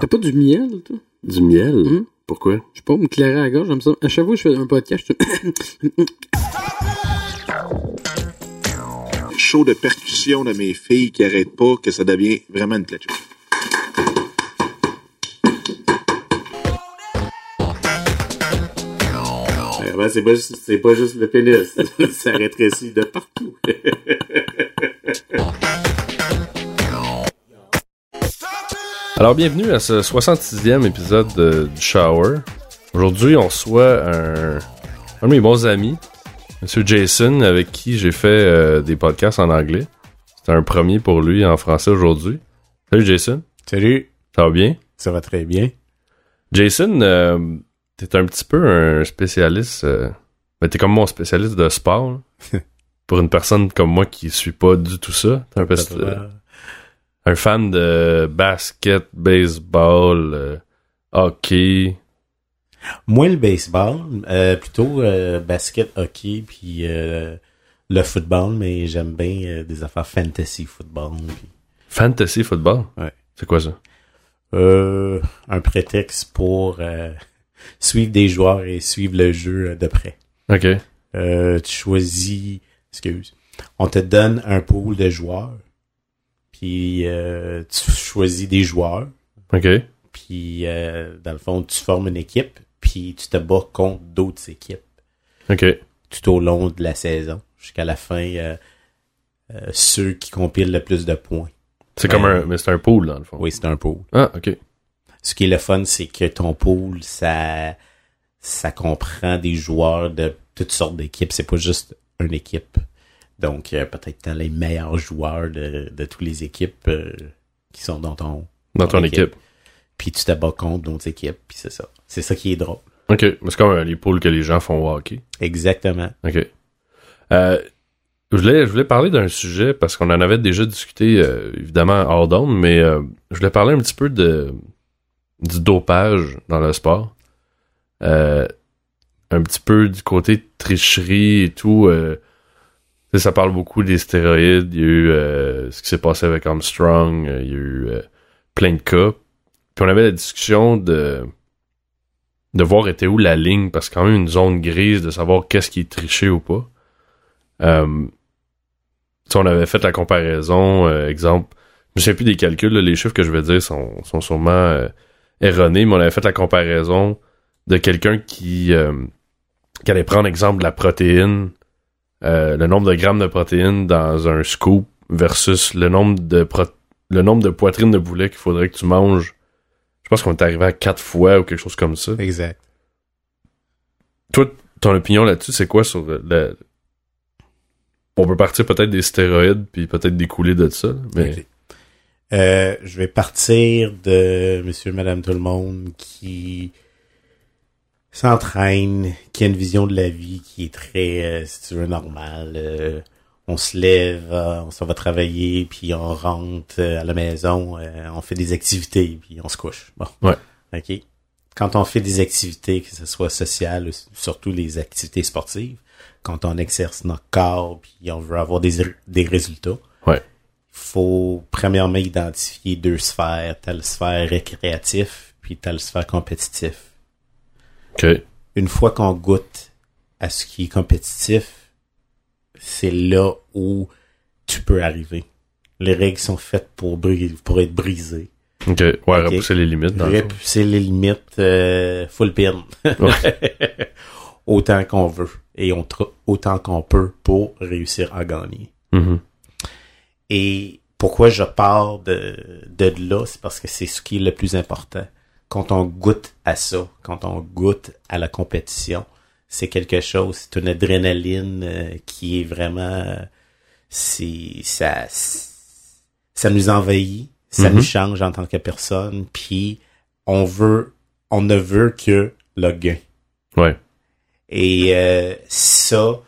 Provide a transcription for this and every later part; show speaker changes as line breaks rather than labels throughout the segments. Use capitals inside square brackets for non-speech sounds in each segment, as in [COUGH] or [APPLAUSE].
T'as pas du miel, toi?
Du miel?
Hum?
Pourquoi?
Je sais pas, me clairer à la gorge, j'aime ça. À chaque fois que je fais un podcast, je [COUGHS]
show de percussion de mes filles qui arrête pas, que ça devient vraiment une
ben, c'est pas, juste- c'est pas juste le pénis. [LAUGHS] ça rétrécit de partout? [LAUGHS]
Alors, bienvenue à ce 66e épisode de- du Shower. Aujourd'hui, on reçoit un, un de mes bons amis, Monsieur Jason, avec qui j'ai fait euh, des podcasts en anglais. C'était un premier pour lui en français aujourd'hui. Salut Jason,
Salut.
ça va bien?
Ça va très bien.
Jason, euh, t'es un petit peu un spécialiste. Euh, ben, t'es comme mon spécialiste de sport. [LAUGHS] Pour une personne comme moi qui suit pas du tout ça. T'es un, peu, un fan de basket, baseball, euh, hockey.
Moins le baseball, euh, plutôt euh, basket, hockey, puis euh, le football, mais j'aime bien euh, des affaires fantasy football. puis,
Fantasy football?
Ouais.
C'est quoi ça?
euh, un prétexte pour euh, suivre des joueurs et suivre le jeu de près.
Ok.
Euh, tu choisis, excuse, on te donne un pool de joueurs, puis euh, tu choisis des joueurs,
Ok.
puis euh, dans le fond, tu formes une équipe, puis tu te bats contre d'autres équipes.
Ok.
tout au long de la saison jusqu'à la fin euh, ceux qui compilent le plus de points.
C'est comme un, mais c'est un pool dans le fond.
Oui, c'est un pool.
Ah, ok.
Ce qui est le fun, c'est que ton pool, ça ça comprend des joueurs de toutes sortes d'équipes. C'est pas juste une équipe. Donc, euh, peut-être les meilleurs joueurs de, de toutes les équipes euh, qui sont dans ton...
Dans ton
équipe.
équipe.
Puis tu te bats contre d'autres équipes, puis c'est ça. C'est ça qui est drôle.
Ok. C'est comme les pools que les gens font au hockey.
Exactement.
Ok. Euh, je voulais, je voulais parler d'un sujet parce qu'on en avait déjà discuté, euh, évidemment, hors d'onde, mais euh, je voulais parler un petit peu de du dopage dans le sport. Un petit peu du côté tricherie et tout. Ça parle beaucoup des stéroïdes. Il y a eu euh, ce qui s'est passé avec Armstrong. euh, il y a eu euh, plein de cas. Puis on avait la discussion de de voir était où la ligne, parce que quand même une zone grise de savoir qu'est-ce qui est triché ou pas. Euh, on avait fait la comparaison, exemple, je ne sais plus des calculs, les chiffres que je vais dire sont, sont sûrement erronés, mais on avait fait la comparaison de quelqu'un qui, qui allait prendre exemple de la protéine, euh, le nombre de grammes de protéines dans un scoop versus le nombre de pro- le nombre de poitrines de poulet qu'il faudrait que tu manges. Je pense qu'on est arrivé à quatre fois ou quelque chose comme ça.
Exact.
Toi, ton opinion là-dessus, c'est quoi sur le-. On peut partir peut-être des stéroïdes, puis peut-être découler de ça, mais...
Euh, je vais partir de monsieur, madame, tout le monde qui s'entraîne, qui a une vision de la vie qui est très, euh, si tu veux, normale. Euh, on se lève, euh, on s'en va travailler, puis on rentre euh, à la maison, euh, on fait des activités, puis on se couche. Bon.
Ouais.
OK. Quand on fait des activités, que ce soit sociales, ou surtout les activités sportives, quand on exerce notre corps, puis on veut avoir des, des résultats,
Ouais.
faut premièrement identifier deux sphères, telle sphère récréatif, puis telle sphère compétitif. Une fois qu'on goûte à ce qui est compétitif, c'est là où tu peux arriver. Les règles sont faites pour, bri- pour être brisées.
OK. Ouais, repousser les limites, dans.
Repousser les limites euh, full pin. [LAUGHS] autant qu'on veut et on autant qu'on peut pour réussir à gagner.
Mhm.
Et pourquoi je pars de, de là, c'est parce que c'est ce qui est le plus important. Quand on goûte à ça, quand on goûte à la compétition, c'est quelque chose, c'est une adrénaline euh, qui est vraiment, euh, c'est ça, ça nous envahit, ça
Mhm.
nous change en tant que personne, puis on veut, on ne veut que le gain.
Ouais.
Et euh, ça,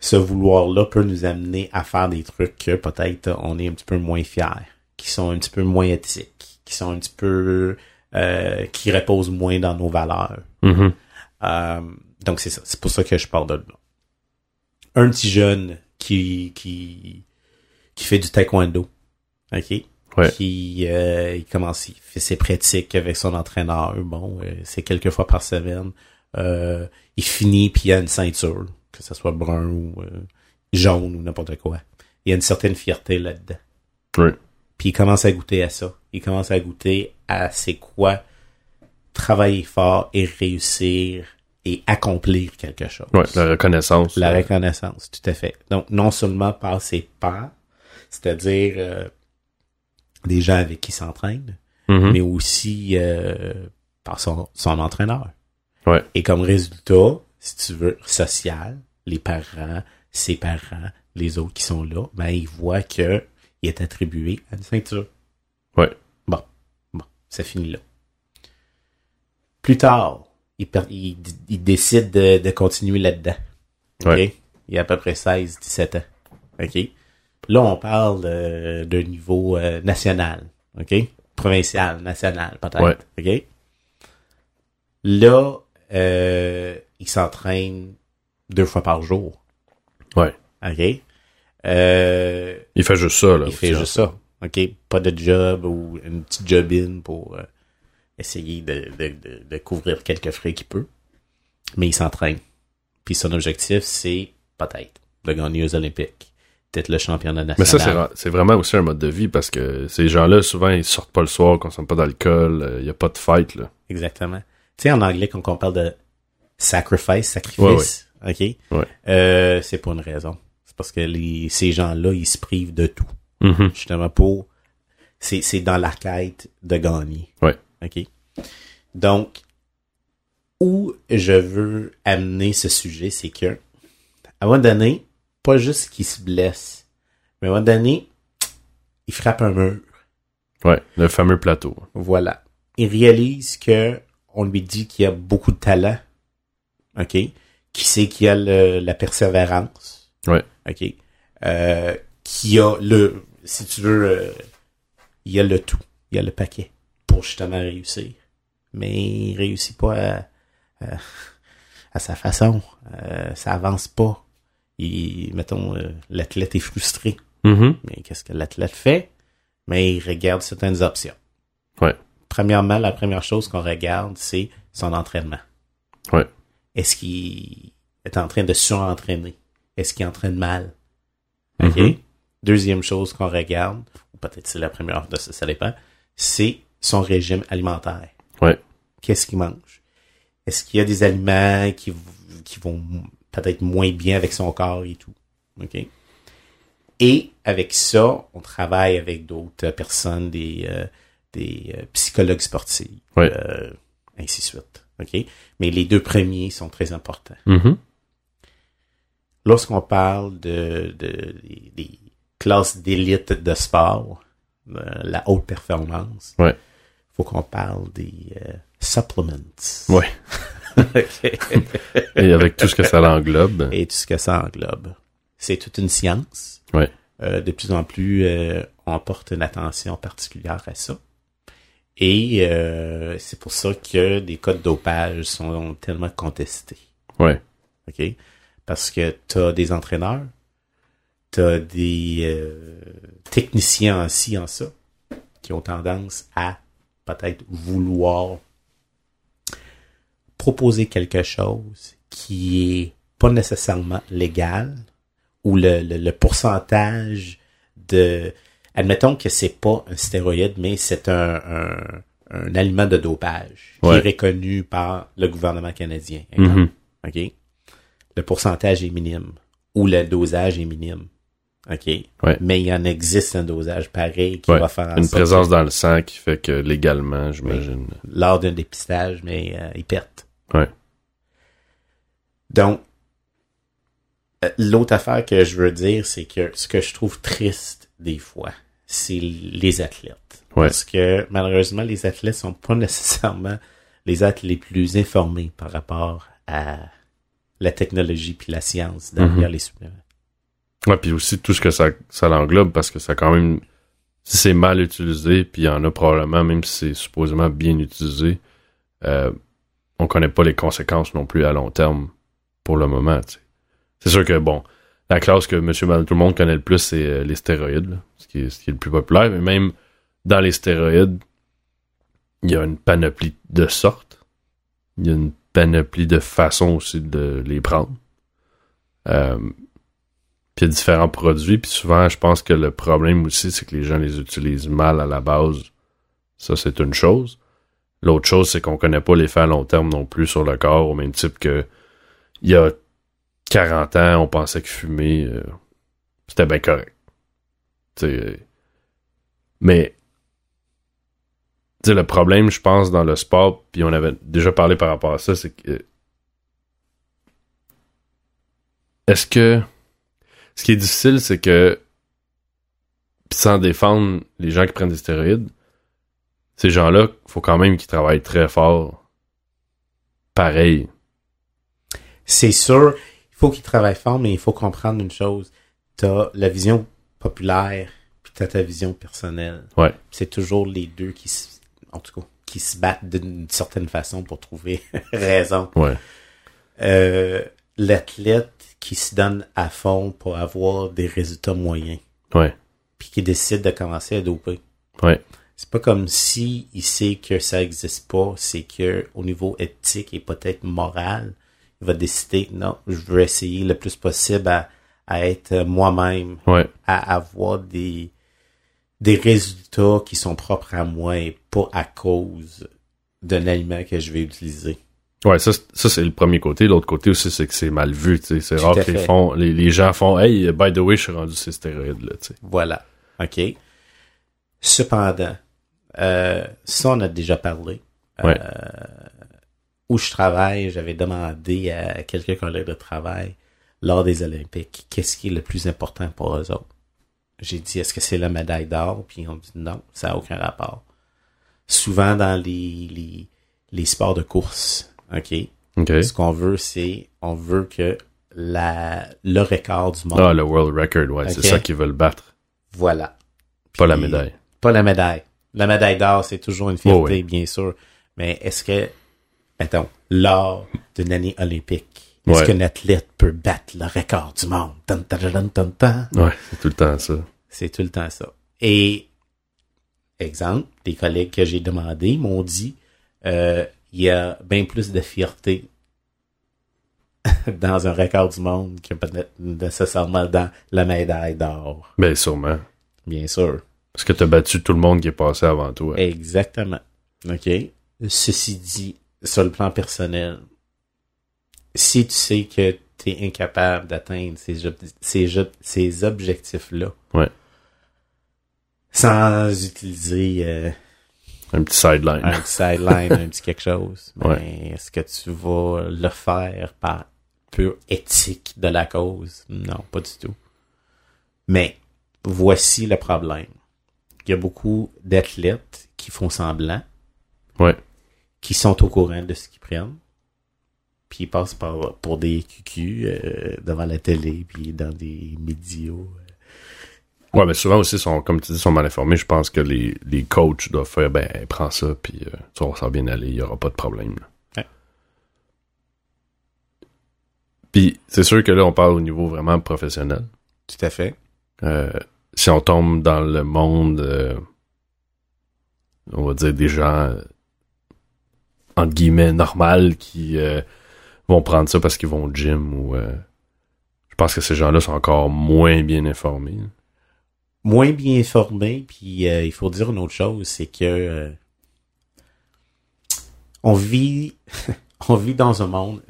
ce vouloir-là peut nous amener à faire des trucs que peut-être on est un petit peu moins fiers, qui sont un petit peu moins éthiques, qui sont un petit peu euh, qui reposent moins dans nos valeurs.
Mhm.
Euh, donc c'est ça. C'est pour ça que je parle de là. Un petit jeune qui qui qui fait du taekwondo. OK?
Ouais.
Qui euh, il commence, il fait ses pratiques avec son entraîneur. Bon, euh, c'est quelques fois par semaine. Euh, il finit puis il a une ceinture, que ce soit brun ou euh, jaune ou n'importe quoi. Il y a une certaine fierté là-dedans.
Oui.
Puis il commence à goûter à ça. Il commence à goûter à c'est quoi travailler fort et réussir et accomplir quelque chose.
Ouais, la reconnaissance.
La reconnaissance, tout à fait. Donc, non seulement par ses pairs, c'est-à-dire euh, des gens avec qui il s'entraîne,
mhm.
mais aussi euh, par son, son entraîneur.
Ouais.
Et comme résultat, si tu veux, social, les parents, ses parents, les autres qui sont là, ben, ils voient que il est attribué à une ceinture.
Ouais.
Bon. Bon. Ça finit là. Plus tard, il, il, il décide de, de continuer là-dedans. OK?
Ouais.
Il a à peu près 16, 17 ans. OK? Là, on parle de, de niveau euh, national. OK? Provincial, national, peut-être.
Ouais.
OK? Là, euh, il s'entraîne deux fois par jour.
Ouais.
OK? Euh,
Il fait juste ça, là.
il fait juste ça. OK? Pas de job ou une petite job-in pour euh, essayer de, de, de, de couvrir quelques frais qu'il peut. Mais il s'entraîne. Puis son objectif, c'est peut-être de gagner aux Olympiques. Peut-être le championnat
Mais
national.
ça, c'est ra- c'est vraiment aussi un mode de vie parce que ces gens-là, souvent, ils sortent pas le soir, consomment pas d'alcool, il y a pas de fight, là.
Exactement. Tu sais, en anglais, quand on parle de sacrifice, sacrifice, OK?
Ouais.
Euh, c'est pour une raison. Parce que les, ces gens-là, ils se privent de tout.
Mhm.
justement pour c'est c'est dans la quête de gagner.
Ouais.
OK? Donc où je veux amener ce sujet, c'est que à un moment donné, pas juste qu'il se blesse, mais à un moment donné, il frappe un mur.
Ouais, le fameux plateau.
Voilà. Il réalise que on lui dit qu'il a beaucoup de talent. OK? Qui sait qu'il a le- la persévérance.
Ouais.
OK? Euh, qui a le, si tu veux, euh, il y a le tout. Il y a le paquet pour justement réussir. Mais il réussit pas à, à, à sa façon. Euh, ça avance pas. Il, mettons, euh, l'athlète est frustré.
Mhm.
Mais qu'est-ce que l'athlète fait? Mais il regarde certaines options.
Ouais.
Premièrement, la première chose qu'on regarde, c'est son entraînement.
Ouais.
Est-ce qu'il est en train de surentraîner? Est-ce qu'il entraîne mal? OK?
Mhm.
Deuxième chose qu'on regarde, ou peut-être c'est la première de ça, ça dépend, c'est son régime alimentaire.
Ouais.
Qu'est-ce qu'il mange? Est-ce qu'il y a des aliments qui, qui vont peut-être moins bien avec son corps et tout? OK? Et avec ça, on travaille avec d'autres personnes, des, euh, des euh, psychologues sportifs,
Ouais.
euh, ainsi de suite. OK? Mais les deux premiers sont très importants.
Mhm.
Lorsqu'on parle de, de- des, classes d'élite de sport, euh, la haute performance,
Ouais.
faut qu'on parle des euh, supplements. [LAUGHS] OK. [LAUGHS]
Et avec tout ce que ça l'englobe.
et tout ce que ça englobe. C'est toute une science.
Ouais.
Euh, de plus en plus, on porte une attention particulière à ça. Et c'est pour ça que des cas de dopage sont tellement contestés.
Ouais.
OK? Parce que tu as des entraîneurs, tu as des euh, techniciens aussi en ça, qui ont tendance à peut-être vouloir proposer quelque chose qui est pas nécessairement légal, ou le, le, le pourcentage de... Admettons que c'est pas un stéroïde, mais c'est un, un, un aliment de dopage qui
Ouais.
est reconnu par le gouvernement canadien.
Mhm.
OK? Le pourcentage est minime ou le dosage est minime. OK?
Ouais.
Mais il en existe un dosage pareil qui
Ouais.
va faire en
Une
sorte
présence
que
dans le sang qui fait que légalement, j'imagine.
lors d'un dépistage, mais euh, il pète.
Ouais.
Donc, euh, l'autre affaire que je veux dire, c'est que ce que je trouve triste des fois, c'est les athlètes.
Ouais.
Parce que malheureusement, les athlètes sont pas [LAUGHS] nécessairement les athlètes les plus informés par rapport à la technologie puis la science derrière
Mhm.
les suppléments.
Ouais, puis aussi tout ce que ça, ça l'englobe parce que ça quand même, si c'est mal utilisé, puis il y en a probablement, même si c'est supposément bien utilisé, euh, on connaît pas les conséquences non plus à long terme pour le moment. C'est sûr que bon, la classe que monsieur, tout le monde connaît le plus, c'est euh, les stéroïdes, là, ce, qui est, ce qui est le plus populaire. Mais même dans les stéroïdes, il y a une panoplie de sortes. Il y a une de façons aussi de les prendre. Euh, puis différents produits. Puis souvent, je pense que le problème aussi, c'est que les gens les utilisent mal à la base. Ça, c'est une chose. L'autre chose, c'est qu'on connaît pas l'effet à long terme non plus sur le corps, au même type que il y a 40 ans, on pensait que fumer, euh, c'était bien correct. Euh, mais sais, le problème, je pense, dans le sport, puis on avait déjà parlé par rapport à ça, c'est que est-ce que ce qui est difficile, c'est que pis sans défendre les gens qui prennent des stéroïdes, ces gens-là, faut quand même qu'ils travaillent très fort. Pareil.
C'est sûr, il faut qu'ils travaillent fort, mais il faut comprendre une chose. T'as la vision populaire, puis t'as ta vision personnelle.
Ouais.
C'est toujours les deux qui se, en tout cas, qui se battent d'une certaine façon pour trouver [LAUGHS] raison.
Ouais.
Euh, l'athlète qui se donne à fond pour avoir des résultats moyens,
Ouais.
puis qui décide de commencer à doper.
Ouais.
C'est pas comme si il sait que ça existe pas, c'est que au niveau éthique et peut-être moral, il va décider non, je veux essayer le plus possible à, à être moi-même,
Ouais.
à avoir des des résultats qui sont propres à moi et pas à cause d'un aliment que je vais utiliser.
Ouais, ça, c'est- ça c'est le premier côté. L'autre côté aussi, c'est que c'est mal vu. C'est rare que les, font, les, les gens font Hey, by the way, je suis rendu ces stéroïdes là, tu sais.
Voilà. OK. Cependant, euh, ça, on a déjà parlé.
Ouais.
Euh, où je travaille, j'avais demandé à quelques collègues de travail lors des Olympiques, qu'est-ce qui est le plus important pour eux autres? J'ai dit, est-ce que c'est la médaille d'or? Puis ils ont dit non, ça n'a aucun rapport. Souvent dans les, les, les sports de course, OK?
OK.
Ce qu'on veut, c'est, on veut que la, le record du monde.
Ah, le world record, ouais, c'est ça qu'ils veulent battre.
Voilà.
Pas la médaille.
Pas la médaille. La médaille d'or, c'est toujours une fierté,
Oh oui.
bien sûr. Mais est-ce que, mettons, lors d'une année olympique, est-ce
Ouais.
qu'un athlète peut battre le record du monde? Tan, tan, tan.
Ouais, c'est tout le temps ça.
C'est tout le temps ça. Et, exemple, des collègues que j'ai demandé m'ont dit, euh, il y a bien plus de fierté [LAUGHS] dans un record du monde que peut-être nécessairement dans la médaille d'or.
Ben, sûrement.
Bien sûr.
Parce que t'as battu tout le monde qui est passé avant toi.
Exactement. OK. Ceci dit, sur le plan personnel, si tu sais que tu es incapable d'atteindre ces, ob- ces, ces objectifs-là,
Ouais.
Sans utiliser euh,
Un petit sideline.
un petit sideline, un petit quelque chose, [LAUGHS] mais
Ouais.
est-ce que tu vas le faire par pure éthique de la cause? Non, pas du tout. Mais voici le problème. Il y a beaucoup d'athlètes qui font semblant,
Ouais.
qui sont au courant de ce qu'ils prennent, puis ils passent par, pour des cucus euh, devant la télé, puis dans des médias.
Ouais, mais souvent aussi, sont, comme tu dis, sont mal informés. Je pense que les, les coachs doivent faire, ben, prends ça, puis euh, tu vas s'en bien aller, il y aura pas de problème.
Ouais.
Puis c'est sûr que là, on parle au niveau vraiment professionnel.
Tout à fait.
Euh, si on tombe dans le monde, euh, on va dire des gens, euh, entre guillemets, normal, qui euh, vont prendre ça parce qu'ils vont au gym ou... euh, je pense que ces gens-là sont encore moins bien informés.
Moins bien informé, puis euh, il faut dire une autre chose, c'est que euh, on vit [LAUGHS] on vit dans un monde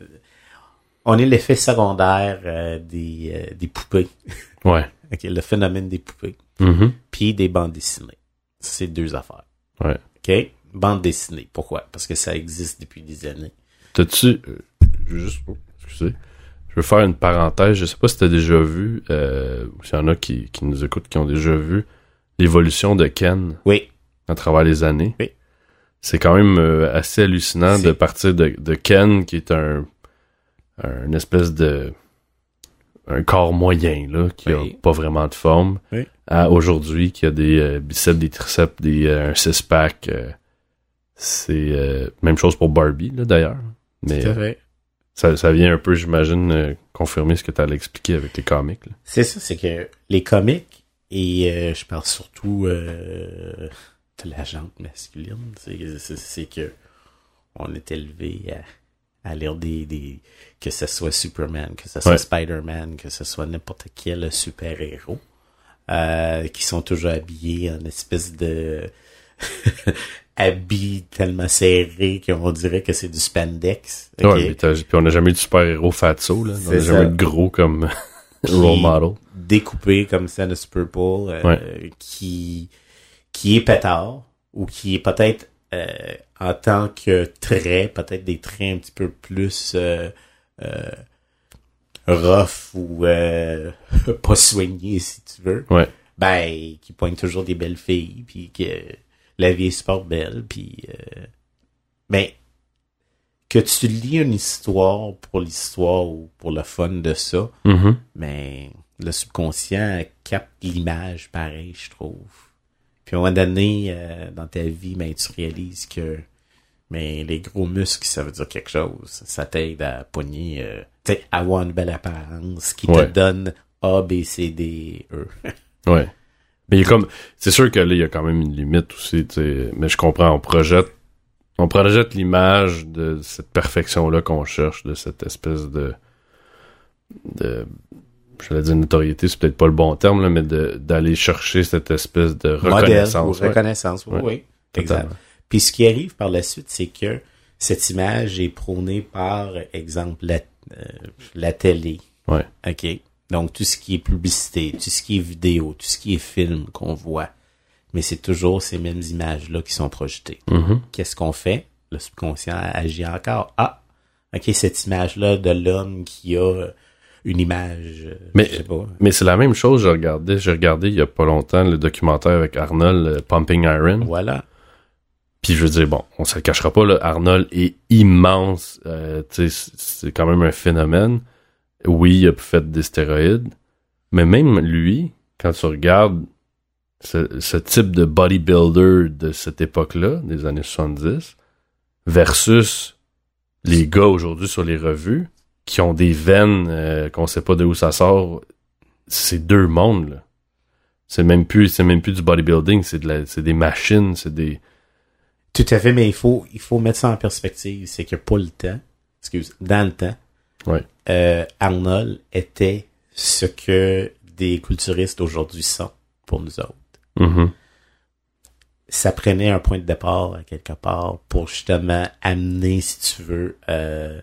on est l'effet secondaire euh, des, euh, des poupées. [LAUGHS]
Ouais.
Le phénomène des poupées.
Mhm.
Puis des bandes dessinées. C'est deux affaires.
Ouais.
OK? Bande dessinée. Pourquoi? Parce que ça existe depuis des années.
T'as-tu... euh, juste... oh, excusez. Je veux faire une parenthèse. Je sais pas si t'as déjà vu, euh, ou s'il y en a qui, qui nous écoutent, qui ont déjà vu l'évolution de Ken
Oui.
à travers les années.
Oui.
C'est quand même euh, assez hallucinant de partir de, de Ken, qui est un, un espèce de un corps moyen là, qui
Oui.
a pas vraiment de forme,
Oui.
à aujourd'hui qui a des euh, biceps, des triceps, des euh, un six pack. c'est même chose pour Barbie là d'ailleurs. Mais
fait.
Ça, ça vient un peu, j'imagine, euh, confirmer ce que tu allais expliquer avec les comics.
C'est ça, c'est que les comics, et euh, je parle surtout euh, de la jante masculine, c'est- que on est élevé à, à lire des, des... que ce soit Superman, que ce soit
Ouais.
Spider-Man, que ce soit n'importe quel super-héros, euh, qui sont toujours habillés en espèce de... [LAUGHS] habits tellement serrés qu'on dirait que c'est du spandex.
Ouais, puis on n'a jamais eu de super-héros fatso, là. On n'a jamais eu de gros comme [LAUGHS] [LAUGHS] role model.
découpé comme ça de Super Bowl euh, qui qui est pétard ou qui est peut-être euh, en tant que trait peut-être des traits un petit peu plus euh, euh, rough ou euh, [LAUGHS] pas soignés si tu veux
Ouais.
ben qui pointe toujours des belles filles puis que la vie est super belle puis euh, ben que tu lis une histoire pour l'histoire ou pour le fun de ça mais le subconscient capte l'image pareil, je trouve. Puis à un moment donné, euh, dans ta vie, ben, tu réalises que mais les gros muscles, ça veut dire quelque chose. Ça t'aide à pogner, euh, tu sais, avoir une belle apparence qui
Ouais.
te donne A, B, C, D, E. [LAUGHS]
Ouais. Mais il y a comme, c'est sûr que là, il y a quand même une limite aussi, tu sais. Mais je comprends, on projette, on projette l'image de cette perfection-là qu'on cherche, de cette espèce de, de, je vais dire notoriété, c'est peut-être pas le bon terme, là, mais de, d'aller chercher cette espèce de
Modèle ou
reconnaissance. ouais.
reconnaissance. Oui,
Ouais.
oui. Exact. Puis ce qui arrive par la suite, c'est que cette image est prônée par, exemple, la, euh, la télé.
Ouais.
OK? Donc, tout ce qui est publicité, tout ce qui est vidéo, tout ce qui est film qu'on voit. Mais c'est toujours ces mêmes images-là qui sont projetées.
Mhm.
Qu'est-ce qu'on fait? Le subconscient agit encore. Ah! OK, cette image-là de l'homme qui a une image, euh,
Mais-
je sais pas.
Mais c'est la même chose, j'ai regardé, j'ai regardé il y a pas longtemps le documentaire avec Arnold, euh, Pumping Iron.
Voilà.
Puis je veux dire, bon, on se le cachera pas, là, Arnold est immense. euh, tu sais, c'est- c'est quand même un phénomène. Oui, il a fait des stéroïdes. Mais même lui, quand tu regardes ce, ce type de bodybuilder de cette époque-là, des années 70, versus les gars aujourd'hui sur les revues, qui ont des veines euh, qu'on sait pas de où ça sort, c'est deux mondes, là. C'est même plus, c'est même plus du bodybuilding, c'est de la, c'est des machines, c'est des,
Tout à fait, mais il faut, il faut mettre ça en perspective. C'est que pas le temps, excuse, dans le temps,
Ouais.
Euh, Arnold était ce que des culturistes aujourd'hui sont pour nous autres.
Mhm.
Ça prenait un point de départ à quelque part pour justement amener, si tu veux, euh,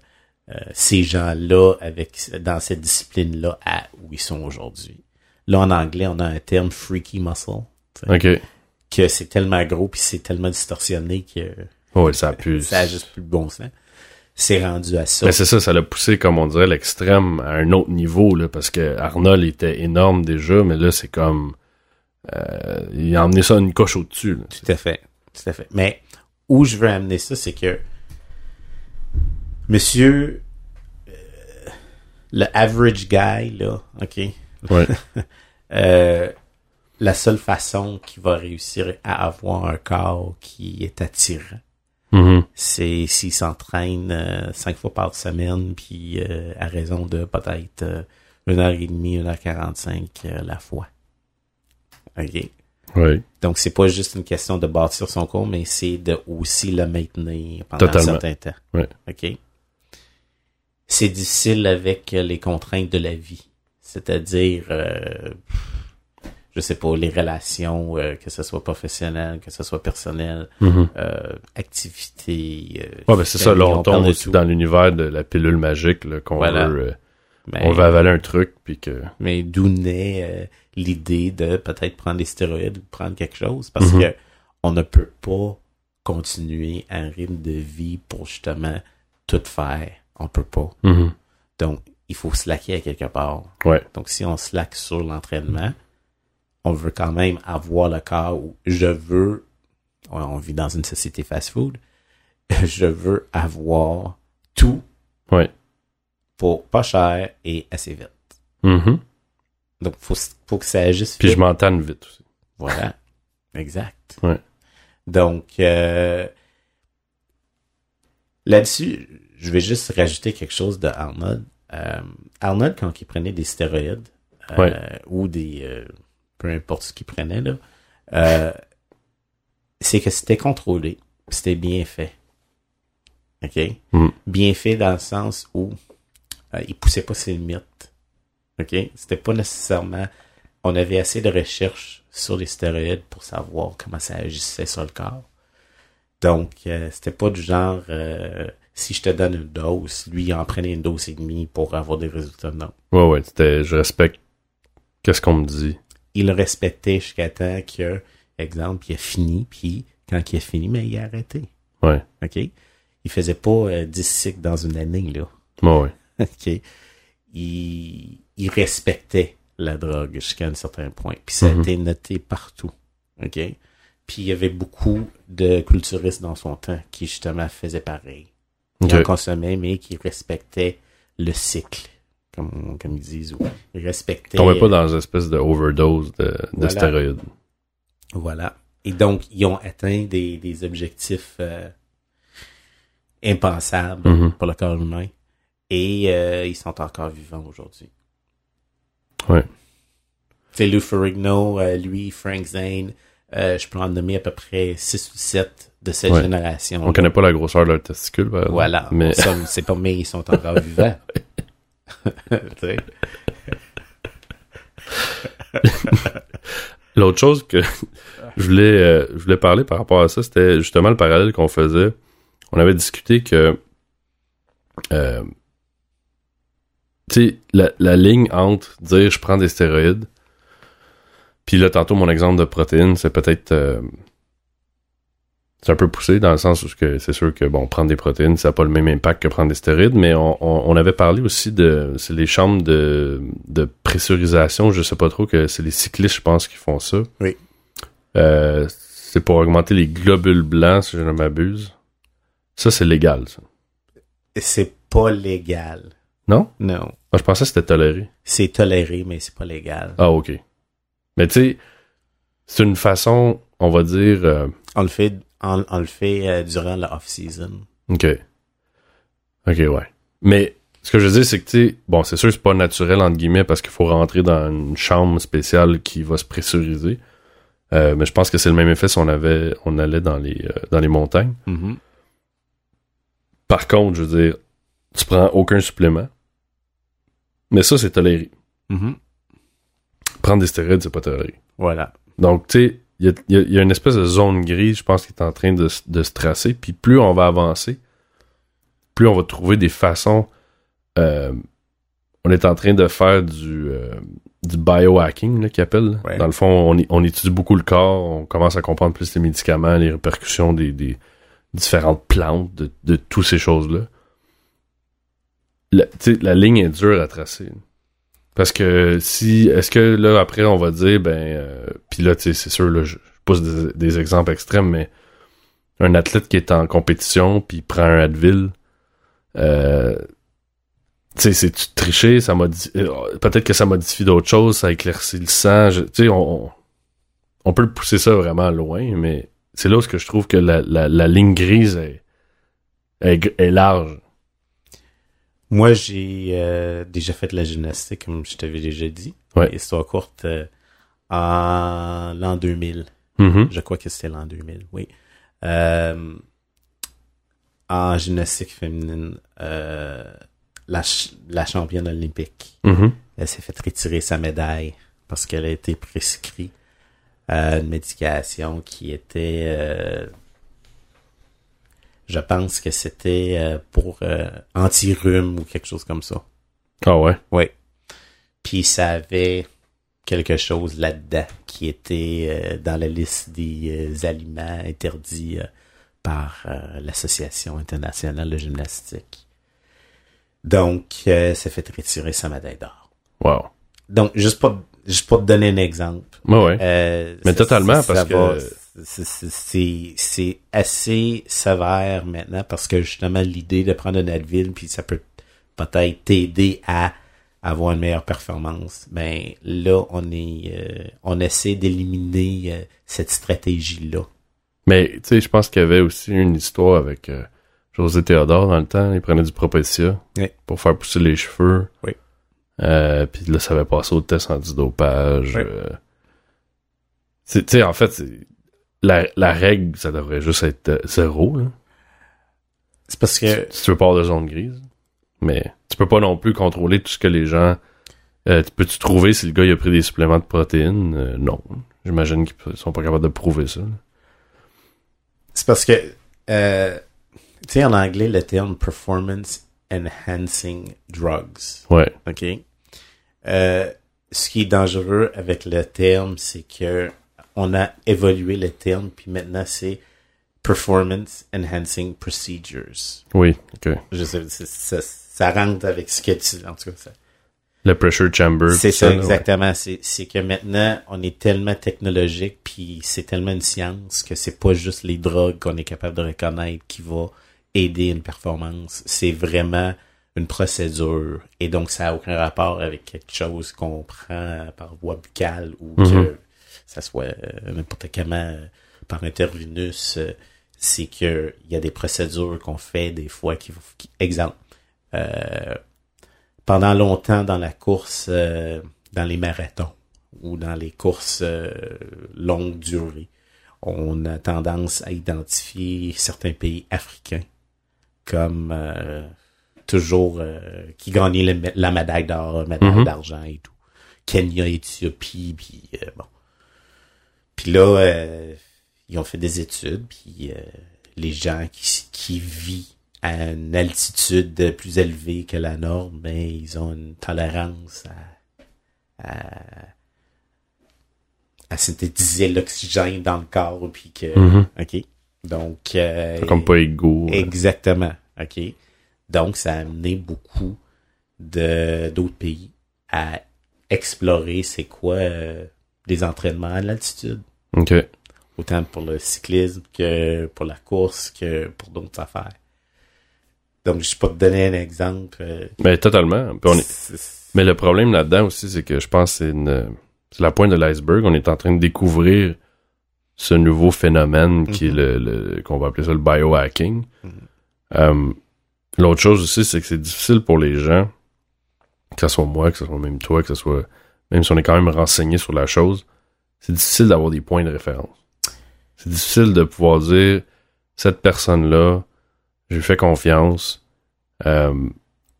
euh, ces gens-là avec dans cette discipline-là à où ils sont aujourd'hui. Là, en anglais, on a un terme freaky muscle. Que c'est tellement gros puis c'est tellement distorsionné que
Ouais, ça a pu.
ça a juste plus de bon sens. C'est rendu à ça.
Mais c'est ça, ça l'a poussé, comme on dirait, l'extrême à un autre niveau, là, parce que Arnold était énorme déjà, mais là, c'est comme. euh, il a emmené ça une coche au-dessus.
Tout à fait. Tout à fait. Mais où je veux amener ça, c'est que monsieur euh, le average guy, là, OK?
Ouais. [LAUGHS]
Euh, la seule façon qu'il va réussir à avoir un corps qui est attirant,
Mhm.
c'est s'il s'entraîne euh, cinq fois par semaine, puis euh, à raison de peut-être euh, une heure et demie, une heure quarante-cinq euh, la fois. OK?
Ouais.
Donc, c'est pas juste une question de bâtir son corps, mais c'est de aussi le maintenir pendant
Totalement.
un certain temps. OK? C'est difficile avec les contraintes de la vie. C'est-à-dire, euh, je sais pas, les relations, euh, que ce soit professionnel, que ce soit personnel,
Mhm.
euh, activité. euh,
Ouais, ben c'est ça, là, on tombe aussi dans l'univers de la pilule magique, là, qu'on
Voilà.
veut. euh,
Mais-
on veut avaler un truc, puis que.
Mais d'où naît euh, l'idée de peut-être prendre des stéroïdes ou prendre quelque chose? Parce
Mhm.
que on ne peut pas continuer un rythme de vie pour justement tout faire. On peut pas.
Mhm.
Donc, il faut slacker à quelque part.
Ouais.
Donc, si on slack sur l'entraînement, on veut quand même avoir le corps où je veux, on vit dans une société fast-food, [LAUGHS] je veux avoir tout
Ouais.
pour pas cher et assez vite.
Mhm.
Donc, faut, faut que ça agisse
Puis
vite.
je m'entends vite aussi.
Voilà. [LAUGHS] Exact.
Ouais.
Donc, euh, là-dessus, je vais juste rajouter quelque chose de Arnold. Euh, Arnold, quand il prenait des stéroïdes, euh, ou des... peu importe ce qu'il prenait, là, euh, c'est que c'était contrôlé, c'était bien fait. OK?
Mm.
Bien fait dans le sens où euh, il poussait pas ses limites. OK? C'était pas nécessairement... On avait assez de recherches sur les stéroïdes pour savoir comment ça agissait sur le corps. Donc, euh, c'était pas du genre... euh, si je te donne une dose, lui, il en prenait une dose et demie pour avoir des résultats. Non.
Ouais, ouais, c'était, je respecte qu'est-ce qu'on me dit.
Il le respectait jusqu'à temps que, exemple, il a fini, puis quand il a fini, mais il a arrêté.
Ouais.
OK? Il faisait pas euh, 10 cycles dans une année, là.
Ouais. [LAUGHS]
OK? Il, il respectait la drogue jusqu'à un certain point. Puis ça a
Mhm.
été noté partout. OK? Puis il y avait beaucoup de culturistes dans son temps qui, justement, faisaient pareil. Ils en
Ok.
consommaient, mais qui respectaient le cycle, comme, comme ils disent. ou Ils respectaient...
Tombait pas dans une espèce de overdose de, de
Voilà.
stéroïdes.
Voilà. Et donc, ils ont atteint des, des objectifs euh, impensables
Mhm.
pour le corps humain. Et euh, ils sont encore vivants aujourd'hui.
Ouais.
C'est Lou Ferrigno, euh, lui, Frank Zane, euh, je peux en nommer à peu près 6 ou 7 de cette
Ouais.
génération.
On connaît pas la grosseur de leur testicule, par exemple.
Voilà.
Mais,
Ça, c'est pas, mais ils sont encore [LAUGHS] vivants. [LAUGHS] [LAUGHS]
L'autre chose que je voulais, euh, je voulais parler par rapport à ça, c'était justement le parallèle qu'on faisait. On avait discuté que, euh, la, la ligne entre dire je prends des stéroïdes, puis là, tantôt, mon exemple de protéines, c'est peut-être... euh, c'est un peu poussé dans le sens où c'est sûr que, bon, prendre des protéines, ça n'a pas le même impact que prendre des stéroïdes, mais on, on- on avait parlé aussi de... C'est les chambres de, de pressurisation, je sais pas trop, que c'est les cyclistes, je pense, qui font ça.
Oui.
Euh, c'est pour augmenter les globules blancs, si je ne m'abuse. Ça, c'est légal, ça.
C'est pas légal.
Non?
Non.
Moi, je pensais que c'était toléré.
C'est toléré, mais c'est pas légal.
Ah, ok. Mais tu sais, c'est une façon, on va dire... euh,
On le fait, on, on le fait euh, durant la off-season.
OK. OK, ouais. Mais ce que je veux dire, c'est que, tu bon, c'est sûr, c'est pas naturel, entre guillemets, parce qu'il faut rentrer dans une chambre spéciale qui va se pressuriser. Euh, mais je pense que c'est le même effet si on avait, on allait dans les, euh, dans les montagnes.
Mhm.
Par contre, je veux dire, tu prends aucun supplément. Mais ça, c'est toléré.
Mhm.
Prendre des stéroïdes, c'est pas toléré.
Voilà.
Donc, tu sais, il y a, il y a- il y a une espèce de zone grise, je pense, qui est en train de, de se tracer. Puis plus on va avancer, plus on va trouver des façons. euh, on est en train de faire du, euh, du biohacking, qu'ils appellent.
Ouais.
Dans le fond, on, on étudie beaucoup le corps, on commence à comprendre plus les médicaments, les répercussions des, des différentes plantes, de, de toutes ces choses-là. La, tu sais, la ligne est dure à tracer. Parce que si, est-ce que là, après, on va dire, ben, euh, puis là, tu sais, c'est sûr, là, je, pousse des, des exemples extrêmes, mais un athlète qui est en compétition, puis prend un Advil, euh, tu sais, c'est-tu tricher, ça modifie, euh, peut-être que ça modifie d'autres choses, ça éclaircit le sang, tu sais, on, on peut pousser ça vraiment loin, mais c'est là où je trouve que la, la, la ligne grise est, est large.
Moi, j'ai euh, déjà fait de la gymnastique, comme je t'avais déjà dit.
Ouais.
Histoire courte, euh, en l'an 2000.
Mhm.
Je crois que c'était l'an 2000, oui. Euh, en gymnastique féminine, euh, la, ch- la championne olympique,
Mhm.
elle s'est fait retirer sa médaille parce qu'elle a été prescrite à une médication qui était... je pense que c'était euh, pour euh, anti-rhume ou quelque chose comme ça.
Ah ouais?
Oui. Puis ça avait quelque chose là-dedans qui était euh, dans la liste des euh, aliments interdits euh, par euh, l'Association internationale de gymnastique. Donc, euh, ça fait retirer sa médaille d'or.
Wow.
Donc, juste pour, juste pour te donner un exemple.
Ouais, ouais.
euh,
Mais
ça-
totalement,
ça
parce
va-
que-
c'est- assez sévère maintenant parce que justement, l'idée de prendre un Advil, puis ça peut peut-être t'aider à avoir une meilleure performance. Ben là, on est, euh, on essaie d'éliminer euh, cette stratégie-là.
Mais tu sais, je pense qu'il y avait aussi une histoire avec euh, José Théodore, dans le temps, il prenait du Propecia
Oui.
pour faire pousser les cheveux.
Oui.
Puis là, ça avait passé au test antidopage.
Oui.
C'est- tu sais, en fait, c'est- la, la règle, ça devrait juste être euh, zéro. Là.
C'est parce que
Si tu veux pas avoir de zone grise. Mais tu peux pas non plus contrôler tout ce que les gens... Euh, tu Peux-tu trouver si le gars il a pris des suppléments de protéines? Euh, non. J'imagine qu'ils sont pas capables de prouver ça.
c'est parce que euh, tu sais en anglais le terme performance enhancing drugs.
Ouais.
OK? Ce qui est dangereux avec le terme, c'est que on a évolué le terme, puis maintenant c'est performance enhancing procedures.
Oui. OK.
Je sais, c'est- ça, ça rentre avec ce que tu, en tout cas, ça.
Le pressure chamber.
C'est ça,
là, ouais.
exactement. C'est, c'est que maintenant, on est tellement technologique, puis c'est tellement une science que c'est pas juste les drogues qu'on est capable de reconnaître qui va aider une performance. C'est vraiment une procédure. Et donc, ça a aucun rapport avec quelque chose qu'on prend par voie buccale ou
Mhm.
que ça soit euh, n'importe comment euh, par intervenus. euh, c'est que il y a des procédures qu'on fait des fois qui, qui exemple, euh, pendant longtemps dans la course, euh, dans les marathons ou dans les courses euh, longue durée, on a tendance à identifier certains pays africains comme euh, toujours euh, qui gagnaient la médaille d'or, médaille
Mhm.
d'argent et tout. Kenya, Éthiopie, puis euh, bon. Puis là, euh, ils ont fait des études, puis euh, les gens qui, qui vivent à une altitude plus élevée que la norme, ben, ils ont une tolérance à, à, à synthétiser l'oxygène dans le corps, puis que,
Mhm.
ok? Donc, euh,
comme pas égaux. euh.
Exactement. OK? Donc, ça a amené beaucoup de d'autres pays à explorer c'est quoi euh, des entraînements à l'altitude.
OK.
Autant pour le cyclisme que pour la course que pour d'autres affaires. Donc, je peux te donner un exemple. euh,
Mais totalement. Puis on est-
c'est-
Mais le problème là-dedans aussi, c'est que je pense que c'est une... C'est la pointe de l'iceberg. On est en train de découvrir ce nouveau phénomène qui est
Mhm.
le, le- qu'on va appeler ça le biohacking.
Mhm.
Euh, L'autre chose aussi, c'est que c'est difficile pour les gens, que ce soit moi, que ce soit même toi, que ce soit... Même si on est quand même renseigné sur la chose, c'est difficile d'avoir des points de référence. C'est difficile de pouvoir dire, cette personne-là, je lui fais confiance, euh,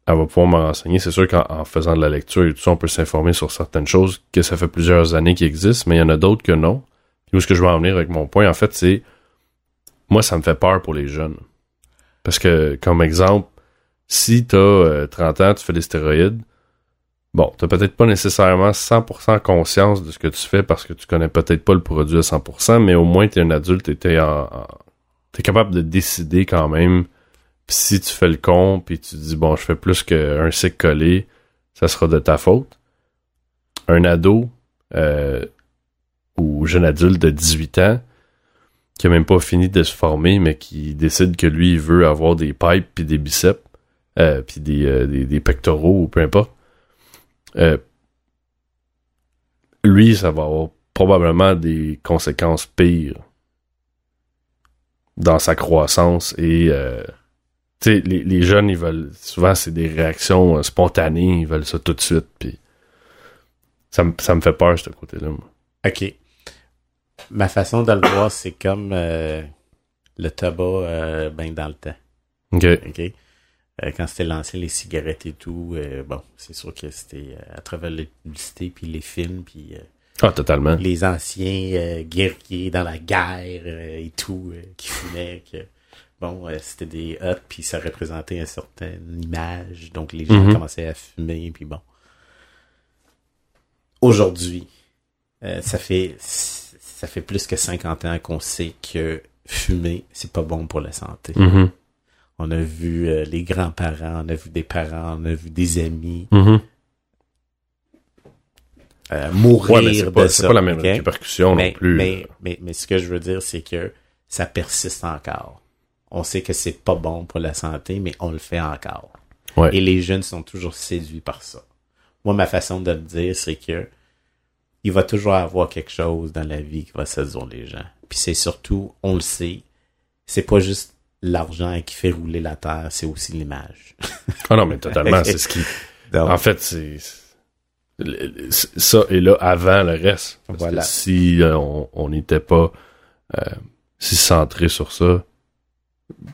elle va pouvoir me renseigner. C'est sûr qu'en en faisant de la lecture et tout ça, on peut s'informer sur certaines choses que ça fait plusieurs années qui existent, mais il y en a d'autres que non. Puis où est-ce que je vais en venir avec mon point, en fait, c'est moi, ça me fait peur pour les jeunes. Parce que, comme exemple, si t'as euh, 30 ans, tu fais des stéroïdes, bon, t'as peut-être pas nécessairement 100% conscience de ce que tu fais parce que tu connais peut-être pas le produit à 100%, mais au moins t'es un adulte et en- t'es capable de décider quand même puis si tu fais le con, puis tu dis, bon, je fais plus qu'un cycle collé, ça sera de ta faute. Un ado euh, ou jeune adulte de 18 ans qui a même pas fini de se former, mais qui décide que lui, il veut avoir des pipes puis des biceps, euh, puis des, euh, des pectoraux ou peu importe. Euh, lui, ça va avoir probablement des conséquences pires dans sa croissance et euh, tu sais, les, les jeunes, ils veulent. Souvent, c'est des réactions euh, spontanées, ils veulent ça tout de suite, puis ça, me- ça me fait peur, ce côté-là. moi.
OK. Ma façon de le voir, c'est comme euh, le tabac ben dans le temps.
OK.
OK? Euh, quand c'était lancé les cigarettes et tout, euh, bon, c'est sûr que c'était euh, à travers les publicités puis les films puis
Ah, totalement.
les anciens euh, guerriers dans la guerre euh, et tout euh, qui fumaient que bon, c'était des huts puis ça représentait une certaine image, donc les gens
Mhm.
commençaient à fumer puis bon. Aujourd'hui, ça fait ça fait plus que 50 ans qu'on sait que fumer, c'est pas bon pour la santé.
Mhm.
On a vu euh, les grands-parents, on a vu des parents, on a vu des amis
Mhm.
euh, mourir
Ouais, mais
de
pas, c'est pas la même répercussion
mais,
non plus.
Mais, mais, mais ce que je veux dire, c'est que ça persiste encore. On sait que c'est pas bon pour la santé, mais on le fait encore.
Ouais.
Et les jeunes sont toujours séduits par ça. Moi, ma façon de le dire, c'est que il va toujours avoir quelque chose dans la vie qui va séduire les gens. Puis c'est surtout, on le sait, c'est pas juste l'argent qui fait rouler la terre, c'est aussi l'image. [LAUGHS]
Ah non, mais totalement, c'est ce qui...
Donc,
En fait, c'est... Ça est là avant le reste. Parce
Voilà.
que si euh, on n'était pas euh, si centré sur ça,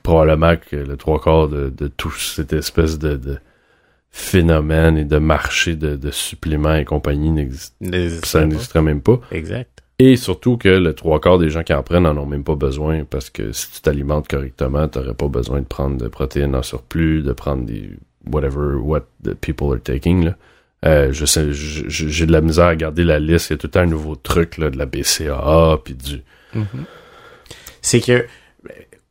probablement que le trois quarts de, de tout cette espèce de, de phénomène et de marché de, de suppléments et compagnie n'existe ça n'existerait même pas.
Exact.
Et surtout que le trois quarts des gens qui en prennent en ont même pas besoin parce que si tu t'alimentes correctement, t'aurais pas besoin de prendre de protéines en surplus, de prendre des whatever what the people are taking là. Euh, j'ai de la misère à garder la liste. Il y a tout un nouveau truc là, de la BCAA puis du.
C'est que,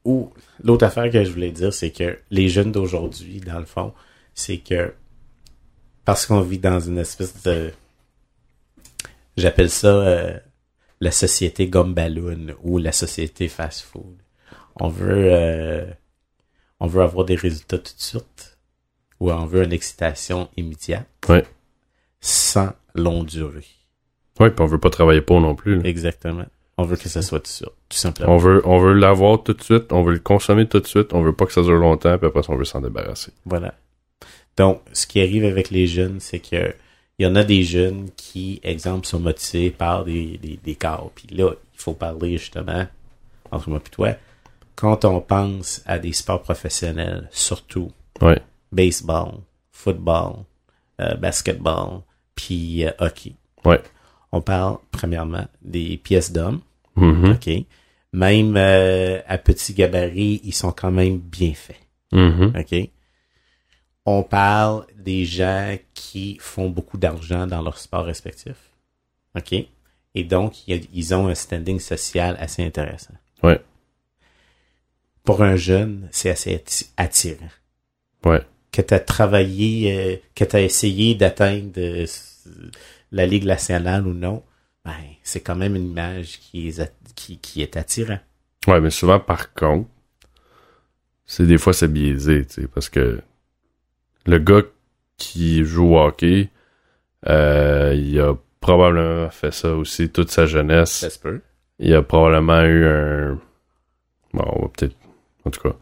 ou l'autre affaire que je voulais dire, c'est que les jeunes d'aujourd'hui, dans le fond, c'est que parce qu'on vit dans une espèce de, j'appelle ça euh, la société gomme ballon ou la société fast food. On veut, euh, on veut avoir des résultats tout de suite ou on veut une excitation immédiate,
Ouais.
sans longue durée.
Ouais, puis on veut pas travailler pour non plus. là.
Exactement. On veut que ça soit tout de suite, tout simplement.
On veut, on veut l'avoir tout de suite, on veut le consommer tout de suite, on veut pas que ça dure longtemps, puis après ça, on veut s'en débarrasser.
Voilà. Donc, ce qui arrive avec les jeunes, c'est que il y en a des jeunes qui, exemple, sont motivés par des, des, des corps. Puis là, il faut parler justement, entre moi et toi, quand on pense à des sports professionnels, surtout
Ouais.
baseball, football, euh, basketball, puis euh, hockey.
Ouais.
On parle, premièrement, des pièces d'hommes.
Mhm.
OK? Même euh, à petit gabarit, ils sont quand même bien faits.
Mhm.
OK? On parle des gens qui font beaucoup d'argent dans leur sport respectif. OK? Et donc, il y a- ils ont un standing social assez intéressant.
Ouais.
Pour un jeune, c'est assez atti- attirant.
Ouais.
Que tu as travaillé, euh, que tu as essayé d'atteindre euh, la Ligue nationale ou non, ben, c'est quand même une image qui est, qui, qui est attirant.
Ouais, mais souvent, par contre, c'est des fois, c'est biaisé, tu sais, parce que le gars qui joue au hockey, euh, il a probablement fait ça aussi toute sa jeunesse.
se peut.
Il a probablement eu un... Bon, on va peut-être... En tout cas,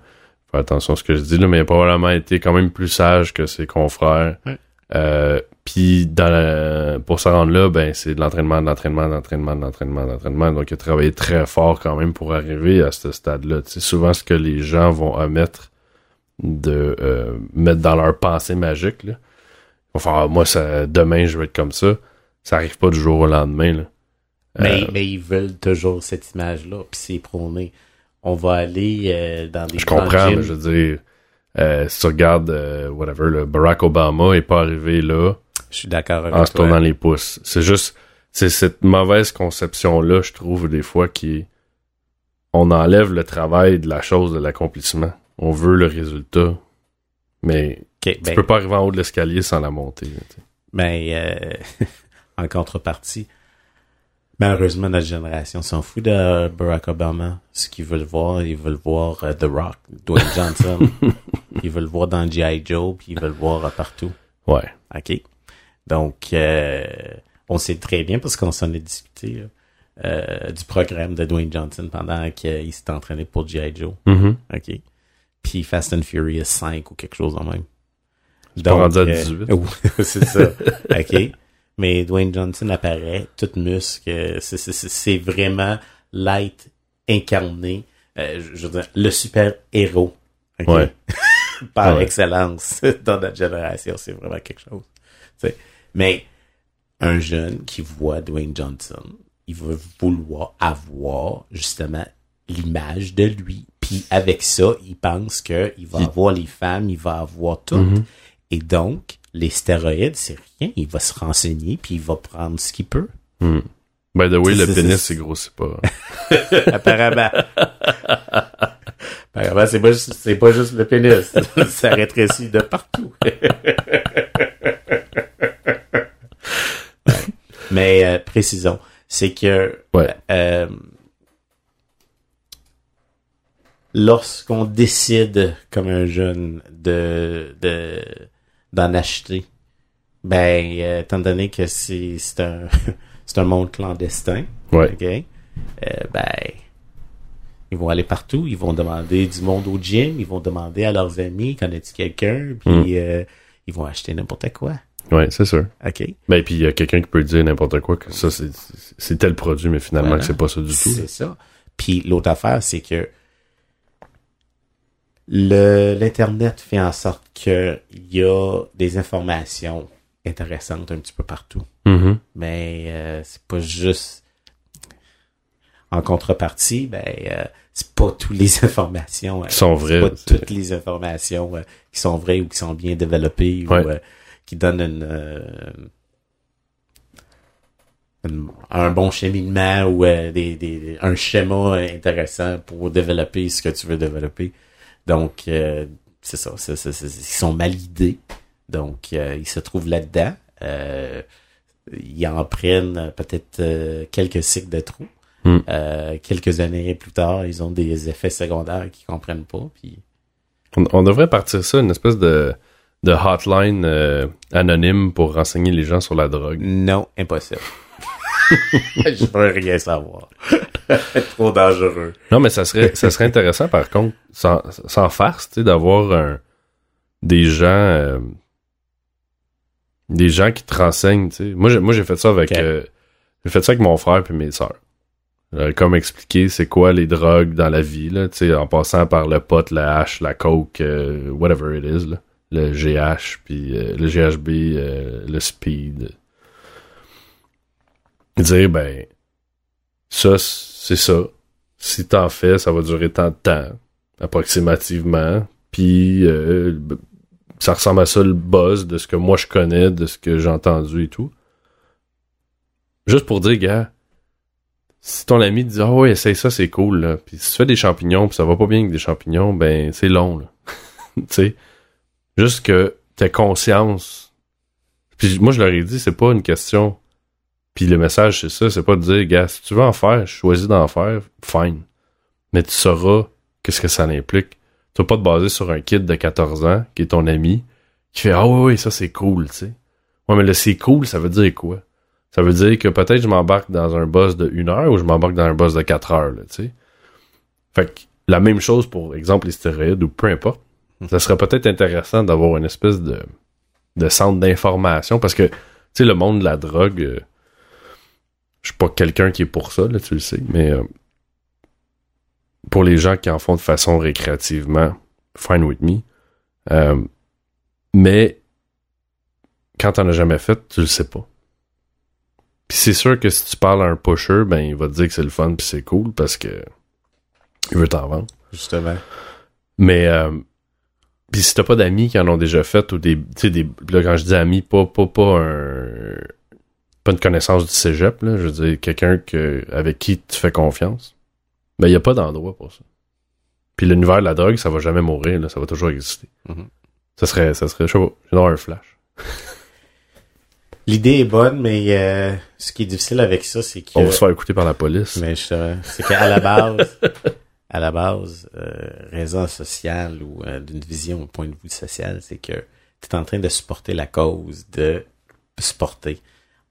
faire attention à ce que je dis, là, mais il a probablement été quand même plus sage que ses confrères.
Ouais.
Euh, puis dans la- pour se rendre là, ben c'est de l'entraînement, de l'entraînement, de l'entraînement, de l'entraînement, de l'entraînement. Donc il a travaillé très fort quand même pour arriver à ce stade-là. C'est souvent ce que les gens vont omettre de euh, mettre dans leur pensée magique. Là. Ils vont faire Ah, moi ça demain je vais être comme ça. Ça arrive pas du jour au lendemain. Là.
Mais,
Euh,
mais ils veulent toujours cette image-là, puis c'est prôné. On va aller euh, dans des
Je comprends, mais je veux dire, euh, si tu regardes, whatever, le Barack Obama est pas arrivé là
Je suis d'accord avec
en se tournant les pouces. C'est juste, c'est cette mauvaise conception-là, je trouve, des fois, qui on enlève le travail de la chose, de l'accomplissement. On veut le résultat, mais tu
ben,
peux pas arriver en haut de l'escalier sans la tu sais.
ben, euh, [LAUGHS] en contrepartie, malheureusement, notre génération s'en fout de Barack Obama. Ce qu'ils veulent voir, ils veulent voir euh, The Rock, Dwayne Johnson. [LAUGHS] ils veulent voir dans G.I. Joe, puis ils veulent voir euh, partout.
Ouais.
OK? Donc, euh, on sait très bien, parce qu'on s'en est discuté, là, euh, du programme de Dwayne Johnson pendant qu'il s'est entraîné pour G.I. Joe.
Mhm.
OK? Puis Fast and Furious 5 ou quelque chose en même.
pas rendu à 18. [LAUGHS]
oui, c'est ça. [LAUGHS] OK? Mais Dwayne Johnson apparaît, tout muscle. euh, c'est- c'est- C'est c'est vraiment l'être incarné. euh, je veux dire, le super-héros. OK?
Ouais. [LAUGHS]
Par
Ouais.
excellence dans notre génération. C'est vraiment quelque chose. Mais un jeune qui voit Dwayne Johnson, il va vouloir avoir justement l'image de lui. Puis avec ça, il pense que il va avoir les femmes, il va avoir tout.
Mhm.
Et donc, les stéroïdes, c'est rien. Il va se renseigner, puis il va prendre ce qu'il peut.
Hmm. By the way, le
C'est-
pénis,
c'est-
c'est grossit pas. [LAUGHS]
Apparemment. Apparemment, c'est pas, juste- c'est pas juste le pénis. [LAUGHS] Ça rétrécit de partout. [LAUGHS] Mais euh, précisons, c'est que
Ouais.
euh, lorsqu'on décide comme un jeune de de d'en acheter, ben euh, étant donné que c'est un [LAUGHS] c'est un monde clandestin,
Ouais.
ok, euh, ben Ils vont aller partout, ils vont demander du monde au gym, ils vont demander à leurs amis, connais-tu quelqu'un, puis
Mm.
euh, ils vont acheter n'importe quoi.
Ouais, c'est sûr.
OK?
Ben, puis il y a quelqu'un qui peut dire n'importe quoi, que ça, c'est, tel produit, mais finalement,
Voilà.
que c'est pas ça du tout.
C'est ça. Puis l'autre affaire, c'est que l'internet fait en sorte que il y a des informations intéressantes un petit peu partout.
Mhm.
Mais euh, c'est pas juste en contrepartie, ben euh, c'est pas toutes les [LAUGHS] informations euh,
Qui sont vraies,
pas toutes les informations euh, qui sont vraies ou qui sont bien développées
Ouais.
ou euh, qui donnent une, euh, une- un bon cheminement ou euh, des, des, un schéma intéressant pour développer ce que tu veux développer. Donc, euh, c'est ça, ils sont mal. Donc, euh, ils se trouvent là-dedans. Euh, ils en prennent peut-être quelques cycles de trous.
Hmm.
Quelques années plus tard, ils ont des effets secondaires qu'ils comprennent pas. Puis,
On, on devrait partir ça, une espèce de, de hotline anonyme pour renseigner les gens sur la drogue.
non, impossible. [LAUGHS] Je veux rien savoir. [LAUGHS] Trop dangereux.
Non, mais ça serait, ça serait intéressant, par contre, sans, sans farce, tu sais, d'avoir un, des gens, euh, des gens qui te renseignent, tu sais. Moi, j'ai, moi, j'ai fait ça avec, euh, j'ai fait ça avec mon frère puis mes sœurs. Euh, comme expliquer c'est quoi les drogues dans la vie, là, tu sais, en passant par le pot, la hache, la coke, euh, whatever it is, là. Le GH, puis euh, le GHB, euh, le speed. Dire, ben, ça, c'est ça. Si t'en fais, ça va durer tant de temps, approximativement. Puis, euh, ça ressemble à ça le buzz de ce que moi je connais, de ce que j'ai entendu et tout. Juste pour dire, gars, si ton ami dit ah ouais essaye ça c'est cool là puis si tu fais des champignons puis ça va pas bien avec des champignons ben c'est long là [LAUGHS] tu sais? Juste que t'aies conscience puis moi je leur ai dit c'est pas une question puis le message c'est ça c'est pas de dire gars si tu veux en faire choisis d'en faire fine. Mais tu sauras qu'est-ce que ça implique. Tu vas pas te baser sur un kid de 14 ans qui est ton ami qui fait ah oui oui ça c'est cool tu sais. Ouais mais le c'est cool ça veut dire quoi? Ça veut dire que peut-être je m'embarque dans un boss de une heure ou je m'embarque dans un boss de quatre heures, là, tu sais. Fait que la même chose pour exemple les stéroïdes ou peu importe. Ça serait peut-être intéressant d'avoir une espèce de, de centre d'information parce que, tu sais, le monde de la drogue, euh, je suis pas quelqu'un qui est pour ça, là, tu le sais, mais euh, pour les gens qui en font de façon récréativement, fine with me. Euh, mais quand t'en as jamais fait, tu le sais pas. Puis c'est sûr que si tu parles à un pusher, ben il va te dire que c'est le fun puis c'est cool parce que il veut t'en vendre.
Justement.
Mais euh, puis si t'as pas d'amis qui en ont déjà fait ou des tu sais des là quand je dis amis pas pas pas un pas une connaissance du cégep là, je veux dire quelqu'un que avec qui tu fais confiance. Ben il y a pas d'endroit pour ça. Puis l'univers de la drogue, ça va jamais mourir là, ça va toujours exister.
Mhm.
Ça serait ça serait je sais pas, j'ai un flash.
L'idée est bonne, mais euh, ce qui est difficile avec ça, c'est que...
On va se faire écouter par la police.
Mais je c'est qu'à la base, [LAUGHS] à la base, euh, raison sociale ou euh, d'une vision, un point de vue social, c'est que tu es en train de supporter la cause de supporter.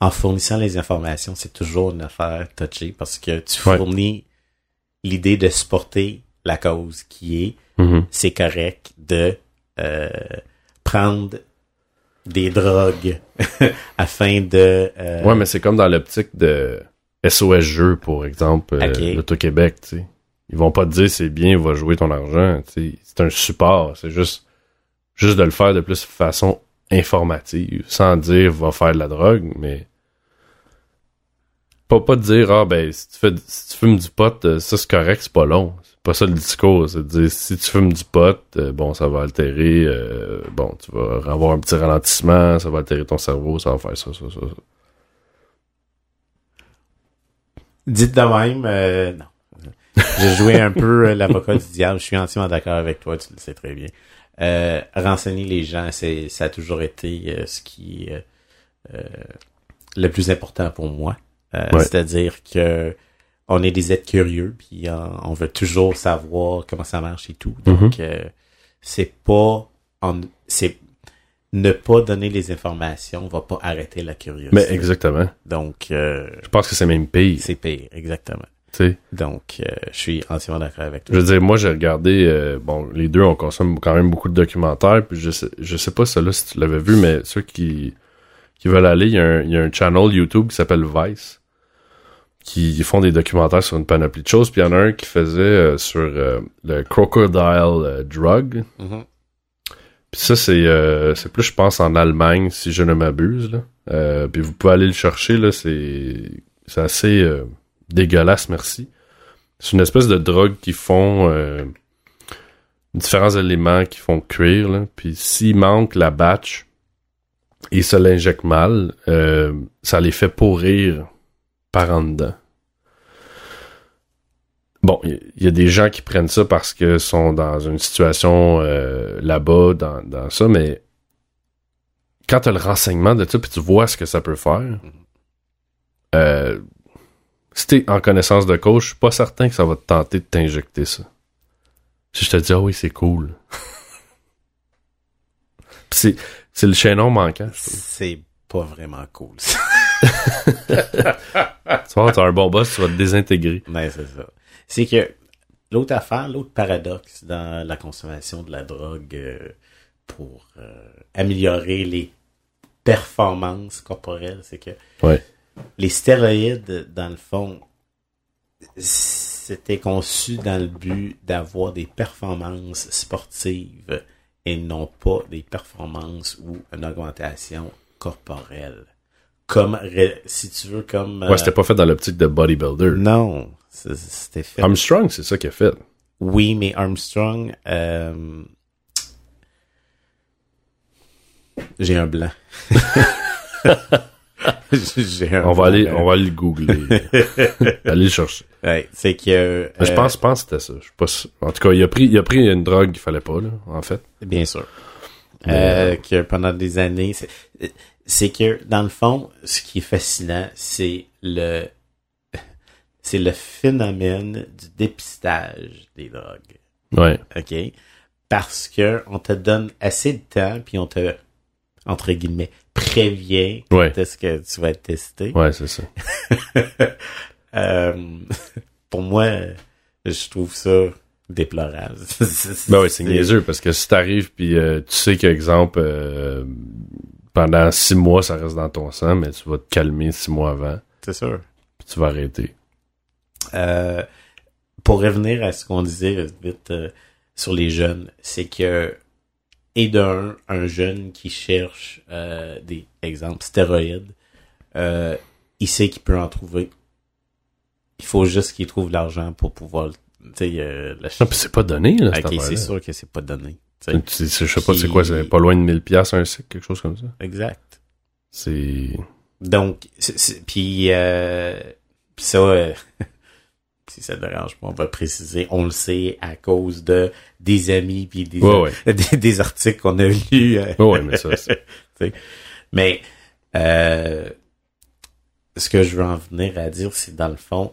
En fournissant les informations, c'est toujours une affaire touchée parce que tu
Ouais.
fournis l'idée de supporter la cause qui est
Mhm.
c'est correct de euh, prendre des drogues [LAUGHS] afin de euh,
Ouais, mais c'est comme dans l'optique de SOS Jeux, pour exemple, euh,
Ok.
l'Auto-Québec, tu sais. Ils vont pas te dire c'est bien, va jouer ton argent, tu sais. C'est un support, c'est juste, juste de le faire de plus façon informative, sans dire va faire de la drogue, mais pas, pas dire, ah ben, si tu, fais, si tu fumes du pot, euh, ça c'est correct, c'est pas long. C'est pas ça le discours, c'est de dire, si tu fumes du pot, euh, bon, ça va altérer, euh, bon, tu vas avoir un petit ralentissement, ça va altérer ton cerveau, ça va faire ça, ça, ça, ça.
Dites de même, euh, non. J'ai joué un peu euh, l'avocat du diable. Je suis entièrement d'accord avec toi, tu le sais très bien. Euh, renseigner les gens, c'est ça a toujours été euh, ce qui est euh, le plus important pour moi.
Ouais.
C'est-à-dire que on est des êtres curieux, puis on veut toujours savoir comment ça marche et tout. Donc euh, c'est pas c'est ne pas donner les informations va pas arrêter la curiosité.
Mais exactement.
Donc euh,
Je pense que c'est même pire.
c'est pire, exactement. Donc, euh, je suis entièrement d'accord avec
Je
toi.
veux dire, moi, j'ai regardé, euh, bon, les deux, on consomme quand même beaucoup de documentaires, puis je sais, je sais pas si tu l'avais vu, mais ceux qui, qui veulent aller, il y, a un, il y a un channel YouTube qui s'appelle Vice, qui font des documentaires sur une panoplie de choses, puis il y en a un qui faisait euh, sur le crocodile drug,
Mhm.
puis ça, c'est c'est plus, je pense, en Allemagne, si je ne m'abuse, là. Puis vous pouvez aller le chercher, là, c'est c'est assez dégueulasse, merci. C'est une espèce de drogue qui font euh, différents éléments qui font cuire, là. Puis s'il manque la batch, ils se l'injectent mal, euh, ça les fait pourrir par en dedans. Bon, il y, y a des gens qui prennent ça parce que sont dans une situation euh, là-bas, dans, dans ça, mais quand tu as le renseignement de ça, puis tu vois ce que ça peut faire, euh, si t'es en connaissance de cause, je suis pas certain que ça va te tenter de t'injecter ça. Si je te dis, ah oui, c'est cool. [LAUGHS] C'est, le chaînon manquant.
C'est pas vraiment cool. ça. [LAUGHS] [LAUGHS]
Tu vois, t'as un bon boss, tu vas te désintégrer.
Mais c'est ça. C'est que l'autre affaire, l'autre paradoxe dans la consommation de la drogue euh, pour euh, améliorer les performances corporelles, c'est que
Ouais.
Les stéroïdes, dans le fond, c'était conçu dans le but d'avoir des performances sportives et non pas des performances ou une augmentation corporelle. Comme, si tu veux, comme...
Ouais,
euh,
c'était pas fait dans l'optique de bodybuilder.
non, c'était fait.
Armstrong, c'est ça qu'il a fait.
Oui, mais Armstrong, euh, j'ai un blanc. [LAUGHS] [LAUGHS]
On va aller, on va aller le googler. [LAUGHS] aller le chercher.
Ouais, c'est que.
Je
euh,
pense, je pense que c'était ça. Je. En tout cas, il a pris, il a pris une drogue qu'il fallait pas, là, en fait.
Bien sûr.
Mais,
Euh, que pendant des années, c'est- c'est que dans le fond, ce qui est fascinant, c'est le [LAUGHS] c'est le phénomène du dépistage des drogues.
Ouais.
OK? Parce que on te donne assez de temps, puis on te, entre guillemets,
Ouais.
de ce que tu vas testé.
Ouais, c'est ça. [LAUGHS]
Euh, pour moi, je trouve ça déplorable. [LAUGHS]
Ben ouais, c'est niaiseux parce que si t'arrives puis euh, tu sais qu'exemple euh, pendant six mois ça reste dans ton sang, mais tu vas te calmer six mois avant
C'est sûr.
puis tu vas arrêter.
Euh, pour revenir à ce qu'on disait vite sur les jeunes, c'est que et d'un un jeune qui cherche euh, des exemples stéroïdes, euh, il sait qu'il peut en trouver. Il faut juste qu'il trouve l'argent pour pouvoir, tu sais, euh, l'acheter.
Non, puis c'est pas donné là. cette
Ok, c'est sûr que c'est pas donné.
Je sais pas, c'est quoi, c'est pas loin de 1000 pièces un cycle, quelque chose comme ça.
Exact.
C'est
Donc, puis euh, ça, euh, [LAUGHS] si ça dérange pas, on va préciser, on le sait à cause de des amis puis des,
Ouais, ouais. [LAUGHS]
des, des articles qu'on a lus. euh,
Ouais, mais ça, c'est- [LAUGHS]
mais euh, ce que je veux en venir à dire, c'est dans le fond,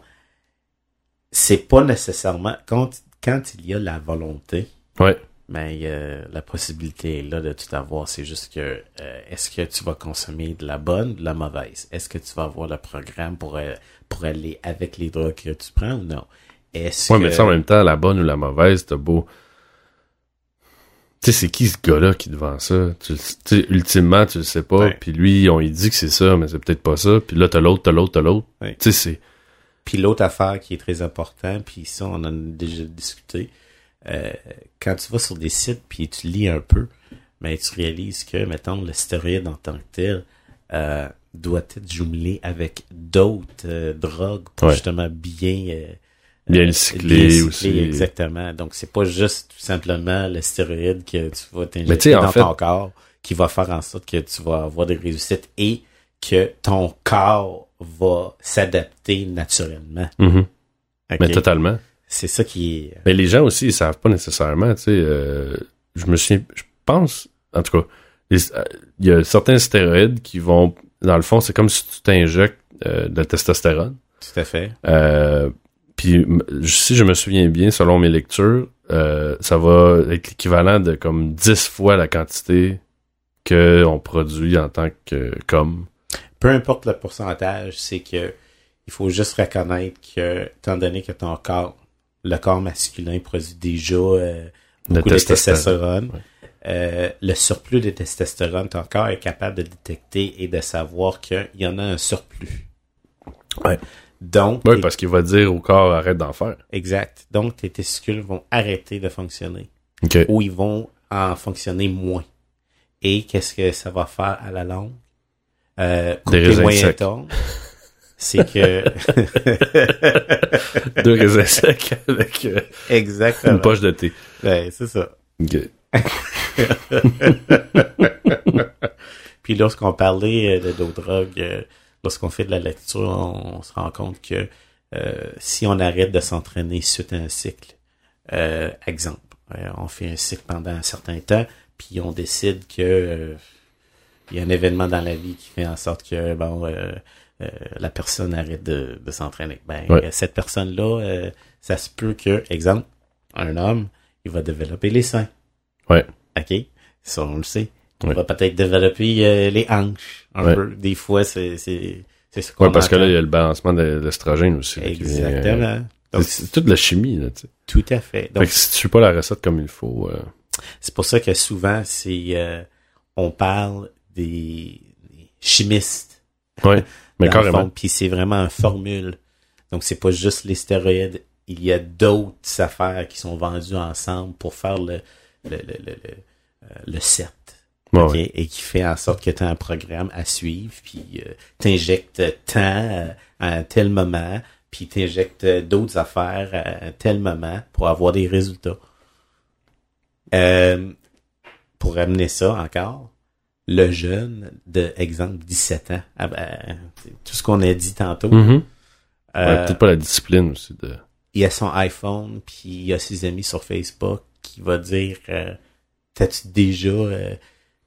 c'est pas nécessairement quand quand il y a la volonté,
Ouais.
mais euh, la possibilité est là de tout avoir. C'est juste que euh, est-ce que tu vas consommer de la bonne ou de la mauvaise? Est-ce que tu vas avoir le programme pour, euh, pour aller avec les drogues que tu prends ou non? Est-ce
Ouais,
que...
mais ça en même temps, la bonne ou la mauvaise, t'as beau. Tu sais, c'est qui ce gars-là qui te vend ça? Tu, ultimement, tu le sais pas.
Ouais.
Puis lui, on lui dit que c'est ça, mais c'est peut-être pas ça. Puis là, t'as l'autre, t'as l'autre, t'as l'autre.
Ouais.
Tu sais, c'est.
Puis l'autre affaire qui est très important, puis ça, on en a déjà discuté, euh, quand tu vas sur des sites puis tu lis un peu, mais tu réalises que, mettons, le stéroïde en tant que tel euh, doit être jumelé avec d'autres euh, drogues pour
Ouais.
justement bien... euh,
Bien
euh,
le cycler aussi.
Exactement. Donc, c'est pas juste tout simplement le stéroïde que tu vas t'injecter
en
dans
fait-
ton corps qui va faire en sorte que tu vas avoir des réussites et que ton corps va s'adapter naturellement.
Mhm. Mais totalement.
C'est ça qui est.
Mais les gens aussi, ils savent pas nécessairement, tu sais. euh, je me souviens, je pense, en tout cas, euh, il y a certains stéroïdes qui vont, dans le fond, c'est comme si tu t'injectes euh, de la testostérone.
Tout à fait.
Euh, puis si je me souviens bien, selon mes lectures, euh, ça va être l'équivalent de comme 10 fois la quantité que on produit en tant que comme.
Peu importe le pourcentage, c'est que Il faut juste reconnaître que, étant donné que ton corps, le corps masculin produit déjà euh, beaucoup de
testostérone.
testostérone,
Ouais.
Euh, le surplus de testostérone, ton corps est capable de détecter et de savoir qu'il y en a un surplus.
Ouais.
Donc,
Oui, parce qu'il va dire au corps arrête d'en faire.
exact. Donc, tes testicules vont arrêter de fonctionner
OK.
ou ils vont en fonctionner moins. Et qu'est-ce que ça va faire à la longue? Euh,
Des
côté
raisins
moyen
secs.
ton, c'est que [LAUGHS]
Deux raisins secs avec euh,
exactement.
une poche de thé.
Ouais, c'est ça.
OK. [LAUGHS] [LAUGHS]
Puis lorsqu'on parlait euh, de d'autres drogues, euh, lorsqu'on fait de la lecture, on, se rend compte que euh, si on arrête de s'entraîner suite à un cycle, euh, exemple, euh, on fait un cycle pendant un certain temps, puis on décide que euh, il y a un événement dans la vie qui fait en sorte que bon la personne arrête de, de s'entraîner. Ben
Ouais.
cette personne-là, euh, ça se peut que, exemple, un homme, il va développer les seins.
Ouais.
OK? Ça, on le sait.
Ouais.
va peut-être développer euh, les hanches un
Ouais.
peu. Des fois, c'est c'est ce qu'on
Ouais, parce que là, il y a le balancement de l'estrogène aussi. euh,
Exactement. Donc,
c'est toute la chimie, là, tu sais.
tout à fait.
Fait
Donc,
que si tu suis pas la recette comme il faut, euh,
c'est pour ça que souvent, c'est euh, on parle des, des chimistes.
ouais. [LAUGHS] Mais carrément.
Puis c'est vraiment une formule. Donc, c'est pas juste les stéroïdes. Il y a d'autres affaires qui sont vendues ensemble pour faire le, le, le, le, le, euh, le set. Et qui fait en sorte que tu as un programme à suivre, puis euh, t'injectes tant euh, à un tel moment, puis t'injectes d'autres affaires à un tel moment pour avoir des résultats. Euh, pour amener ça encore, le jeune de, exemple, 17 ans, ah ben, tout ce qu'on a dit tantôt, euh,
Ouais, Peut-être pas la discipline aussi de.
il a son iPhone, puis il a ses amis sur Facebook qui va dire euh, T'as-tu déjà euh,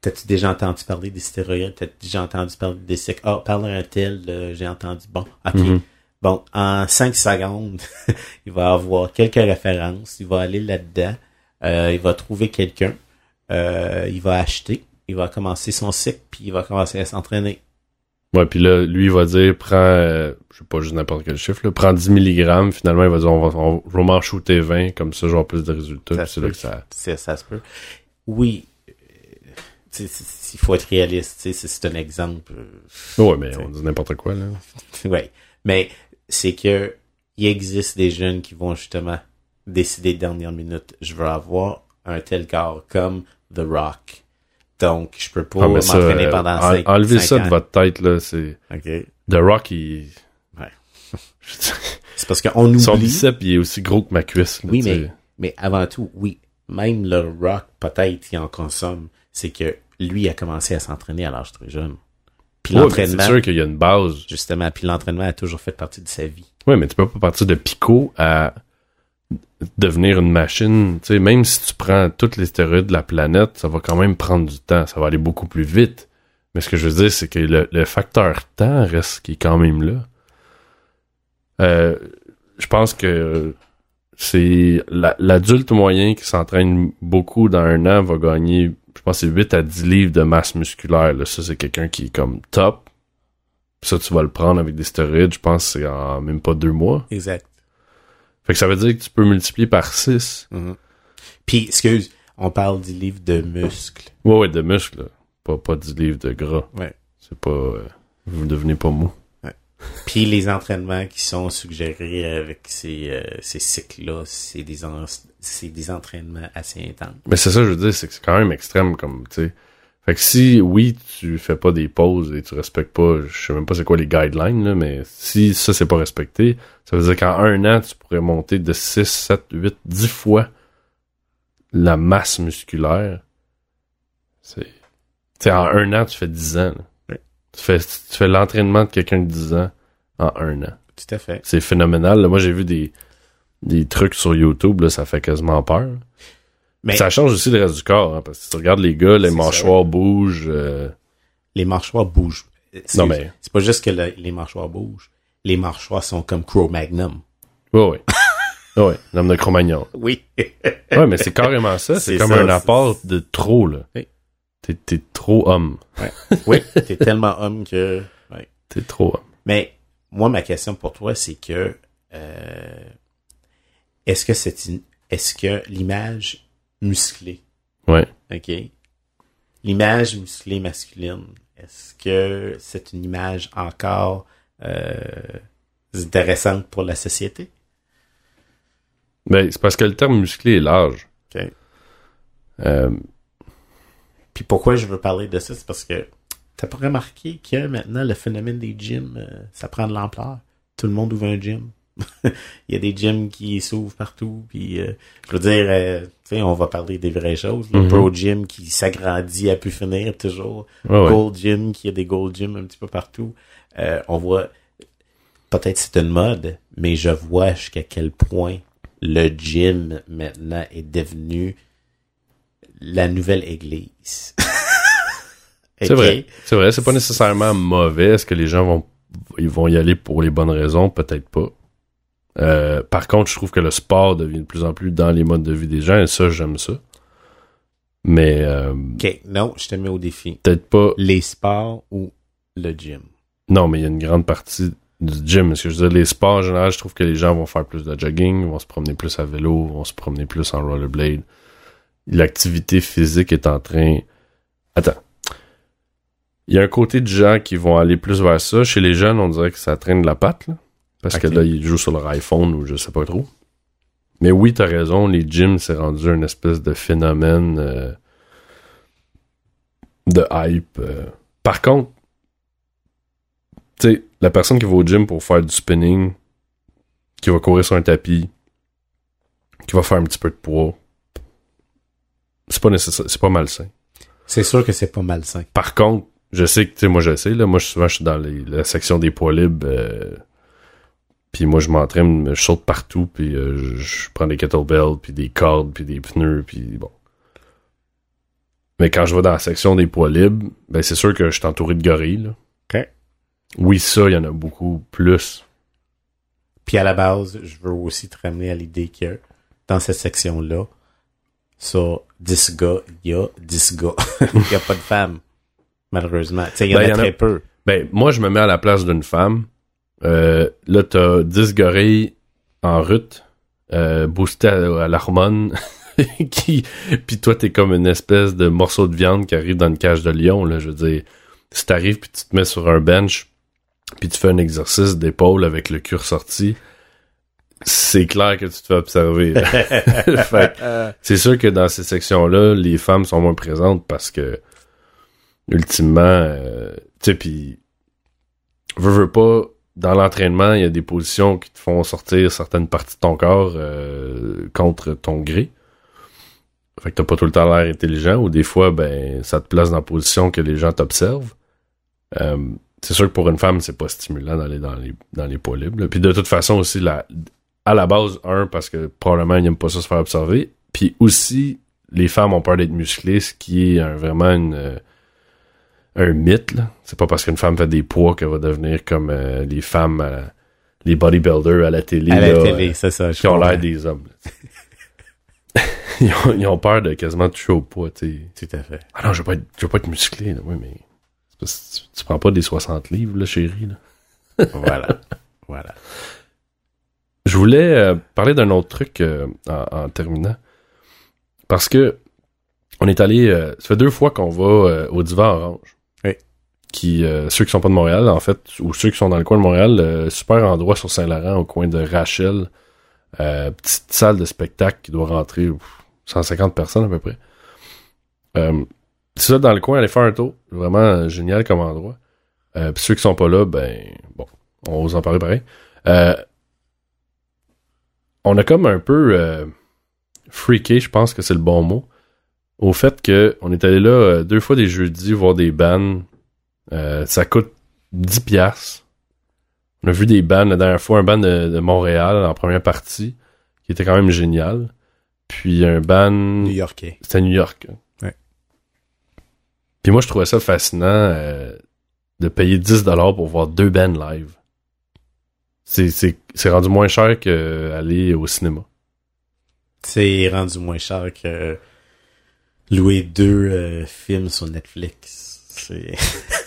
T'as-tu déjà entendu parler des stéroïdes? T'as-tu déjà entendu parler des cycles? Ah, parle un tel, j'ai entendu. Bon, ok.
Mhm.
Bon, en cinq secondes, [LAUGHS] il va avoir quelques références, il va aller là-dedans, euh, il va trouver quelqu'un, euh, il va acheter, il va commencer son cycle, puis il va commencer à s'entraîner.
Ouais, puis là, lui, il va dire, prends, euh, je sais pas juste n'importe quel chiffre, là, prends 10 mg, finalement, il va dire, on va, on, je vais m'en shooter 20, comme ça, j'aurai plus de résultats, c'est là que ça...
Ça se peut. Oui, euh, il faut être réaliste, tu sais, c'est un exemple.
Ouais, mais on dit n'importe quoi, là. [LAUGHS]
ouais. Mais c'est que il existe des jeunes qui vont justement décider de dernière minute, je veux avoir un tel corps comme The Rock. Donc, je peux pas
Ah,
m'entraîner
euh,
pendant
en-
5
enlevez ça de votre tête, là, c'est... The Rock, il...
Ouais. [LAUGHS] C'est parce qu'on oublie.
Son bicep, il est aussi gros que ma cuisse, là,
Oui, mais,
sais.
mais avant tout, oui, même le rock, peut-être, il en consomme. C'est que lui a commencé à s'entraîner à l'âge très jeune. Puis
Ouais,
l'entraînement,
c'est sûr qu'il y a une base.
justement, puis l'entraînement a toujours fait partie de sa vie.
Ouais, mais tu peux pas partir de picot à devenir une machine. Tu sais, même si tu prends toutes les stéroïdes de la planète, ça va quand même prendre du temps. Ça va aller beaucoup plus vite. Mais ce que je veux dire, c'est que le, facteur temps reste qui est quand même là. Euh, je pense que c'est la- l'adulte moyen qui s'entraîne beaucoup dans un an va gagner, je pense, c'est 8 à 10 livres de masse musculaire. Là. Ça, c'est quelqu'un qui est comme top. Ça, tu vas le prendre avec des stéroïdes, je pense, c'est en même pas deux mois.
Exact.
Fait que ça veut dire que tu peux multiplier par 6.
Puis, excuse, on parle du livre de muscles.
Ouais, ouais, de muscles. Pas, pas 10 livres de gras.
Ouais.
C'est pas... euh, vous ne devenez pas mou.
Puis les entraînements qui sont suggérés avec ces, euh, ces cycles-là, c'est des, en- c'est des entraînements assez intenses.
Mais c'est ça, je veux dire, c'est que c'est quand même extrême, comme, tu sais. Fait que si, oui, tu fais pas des pauses et tu respectes pas, je sais même pas c'est quoi les guidelines, là, mais si ça, c'est pas respecté, ça veut dire qu'en un an, tu pourrais monter de 6, 7, 8, 10 fois la masse musculaire. C'est... Tu en un an, tu fais 10 ans.
Ouais.
Tu fais, tu fais l'entraînement de quelqu'un de 10 ans en un an.
Tout à fait.
C'est phénoménal. là. Moi, j'ai vu des, des trucs sur YouTube, là, ça fait quasiment peur.
Mais
Ça change aussi le reste du corps, hein, parce que tu regardes les gars, les mâchoires bougent. euh,
les mâchoires bougent.
Non, mais-
C'est pas juste que le- les mâchoires bougent. Les mâchoires sont comme Cro-Magnum.
Ouais, ouais. Ouais, ouais, l'homme de Cro-Magnon.
Oui.
Ouais, mais c'est carrément ça. C'est comme
ça,
un apport de trop, là.
Oui.
T'es, trop homme.
oui, t'es tellement homme que... ouais.
T'es trop homme.
Mais moi, ma question pour toi, c'est que euh, est-ce que c'est une est-ce que l'image musclée,
Ouais.
ok, l'image musclée masculine, est-ce que c'est une image encore euh, intéressante pour la société?
Ben, c'est parce que le terme musclé est large.
Ok.
Euh,
Puis pourquoi je veux parler de ça, c'est parce que t'as pas remarqué que maintenant le phénomène des gyms, euh, ça prend de l'ampleur. Tout le monde ouvre un gym. [LAUGHS] Il y a des gyms qui s'ouvrent partout. Puis euh, je veux dire, euh, tu sais, on va parler des vraies choses. Le
Mhm.
Pro Gym qui s'agrandit à pu finir toujours.
ouais.
Gold Gym qui a des Gold Gym un petit peu partout. Euh, on voit, peut-être c'est une mode, mais je vois jusqu'à quel point le gym maintenant est devenu la nouvelle église. [LAUGHS]
C'est vrai. C'est vrai, c'est pas nécessairement mauvais. Est-ce que les gens vont, ils vont y aller pour les bonnes raisons? Peut-être pas. Euh, par contre, je trouve que le sport devient de plus en plus dans les modes de vie des gens, et ça, j'aime ça. Mais euh,
Ok, non, je te mets au défi.
peut-être pas.
Les sports ou le gym?
Non, mais il y a une grande partie du gym. Ce que je veux dire, les sports en général, je trouve que les gens vont faire plus de jogging, vont se promener plus à vélo, vont se promener plus en rollerblade. L'activité physique est en train. Attends. Il y a un côté de gens qui vont aller plus vers ça. Chez les jeunes, on dirait que ça traîne de la patte, là. Parce que là, ils jouent sur leur iPhone ou je sais pas trop. Mais oui, t'as raison, les gyms, c'est rendu une espèce de phénomène euh, de hype. euh. Par contre, tu sais, la personne qui va au gym pour faire du spinning, qui va courir sur un tapis, qui va faire un petit peu de poids, c'est pas nécessaire, c'est pas malsain.
C'est sûr que c'est pas malsain.
Par contre, je sais que, tu sais, moi, je sais, là, moi, je- souvent, je suis dans les- la section des poids libres, euh, puis moi, je m'entraîne, je saute partout, puis euh, je, prends des kettlebells, puis des cordes, puis des pneus, puis bon. Mais quand je vais dans la section des poids libres, ben, c'est sûr que je suis entouré de gorilles, là.
Ok.
Oui, ça, il y en a beaucoup plus.
Puis à la base, je veux aussi te ramener à l'idée que dans cette section-là, sur 10 gars, il y a 10 gars. [LAUGHS] il n'y a pas de femmes, malheureusement. Tu sais, il y en
Ben,
a
il y en a-
très peu.
Ben, moi, je me mets à la place d'une femme. Euh, là, t'as 10 gorilles en route, euh, boostés à, à l'hormone, [LAUGHS] qui, puis toi, t'es comme une espèce de morceau de viande qui arrive dans une cage de lion, là, je veux dire. Si t'arrives puis tu te mets sur un bench, puis tu fais un exercice d'épaule avec le cul ressorti, c'est clair que tu te fais observer. [LAUGHS] c'est sûr que dans ces sections-là, les femmes sont moins présentes parce que ultimement, euh, tu sais, puis veux, veux pas, dans l'entraînement, il y a des positions qui te font sortir certaines parties de ton corps euh, contre ton gré. Fait que t'as pas tout le temps l'air intelligent, ou des fois, ben, ça te place dans la position que les gens t'observent. Euh, c'est sûr que pour une femme, c'est pas stimulant d'aller dans les, dans les poids libres. Puis de toute façon aussi, la, à la base, un, parce que probablement ils n'aiment pas ça se faire observer. Puis aussi, les femmes ont peur d'être musclées, ce qui est vraiment une, euh, un mythe. là. C'est pas parce qu'une femme fait des poids qu'elle va devenir comme euh, les femmes, euh, les bodybuilders à la télé,
À la
là,
télé,
euh,
c'est ça. je
qui ont l'air des hommes. [LAUGHS] ils, ont, ils ont peur de quasiment toucher au poids. tu sais.
Tout à fait.
Ah non, je veux pas être, je veux pas être musclé. Là. Oui, mais c'est parce que tu, tu prends pas des 60 livres, là, chérie. Là. [LAUGHS]
Voilà. voilà.
Je voulais euh, parler d'un autre truc euh, en, en terminant. Parce que on est allé. euh, ça fait deux fois qu'on va euh, au Divan Orange. Euh, ceux qui sont pas de Montréal, en fait, ou ceux qui sont dans le coin de Montréal, euh, super endroit sur Saint-Laurent, au coin de Rachel. Euh, petite salle de spectacle qui doit rentrer ouf, 150 personnes à peu près. Ça, dans le coin, allez faire un tour. Vraiment génial comme endroit. Puis ceux qui sont pas là, ben, bon, on va vous en parler pareil. On a comme un peu freaké, je pense que c'est le bon mot, au fait que on est allé là deux fois des jeudis voir des bands. Euh, ça coûte 10 piastres. On a vu des bands la dernière fois, un band de, de Montréal en première partie, qui était quand même génial. Puis un band...
New-Yorkais.
C'était New York.
Ouais.
Puis moi, je trouvais ça fascinant euh, de payer 10$ pour voir deux bands live. C'est, c'est, c'est rendu moins cher qu'aller au cinéma.
C'est rendu moins cher que louer deux euh, films sur Netflix. C'est... [LAUGHS]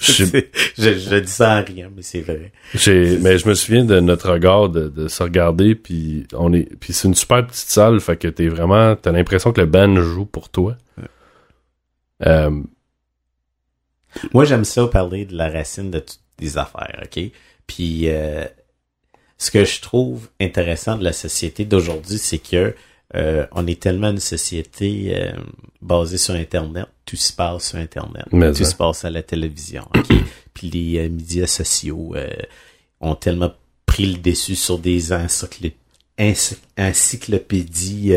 [LAUGHS]
Je-
dis ça en rien, mais c'est vrai.
Mais je me souviens de notre regard de, de se regarder puis on est, puis c'est une super petite salle, fait que t'es vraiment, t'as l'impression que le band joue pour toi. Euh,
Moi, j'aime ça parler de la racine de toutes les affaires, OK? Puis, euh, ce que je trouve intéressant de la société d'aujourd'hui, c'est que euh, on est tellement une société euh, basée sur Internet, tout se passe sur Internet,
Mais
tout
ça.
se passe à la télévision? [COUGHS] Puis les euh, médias sociaux ont tellement pris le dessus sur des encyclé- encyclopédies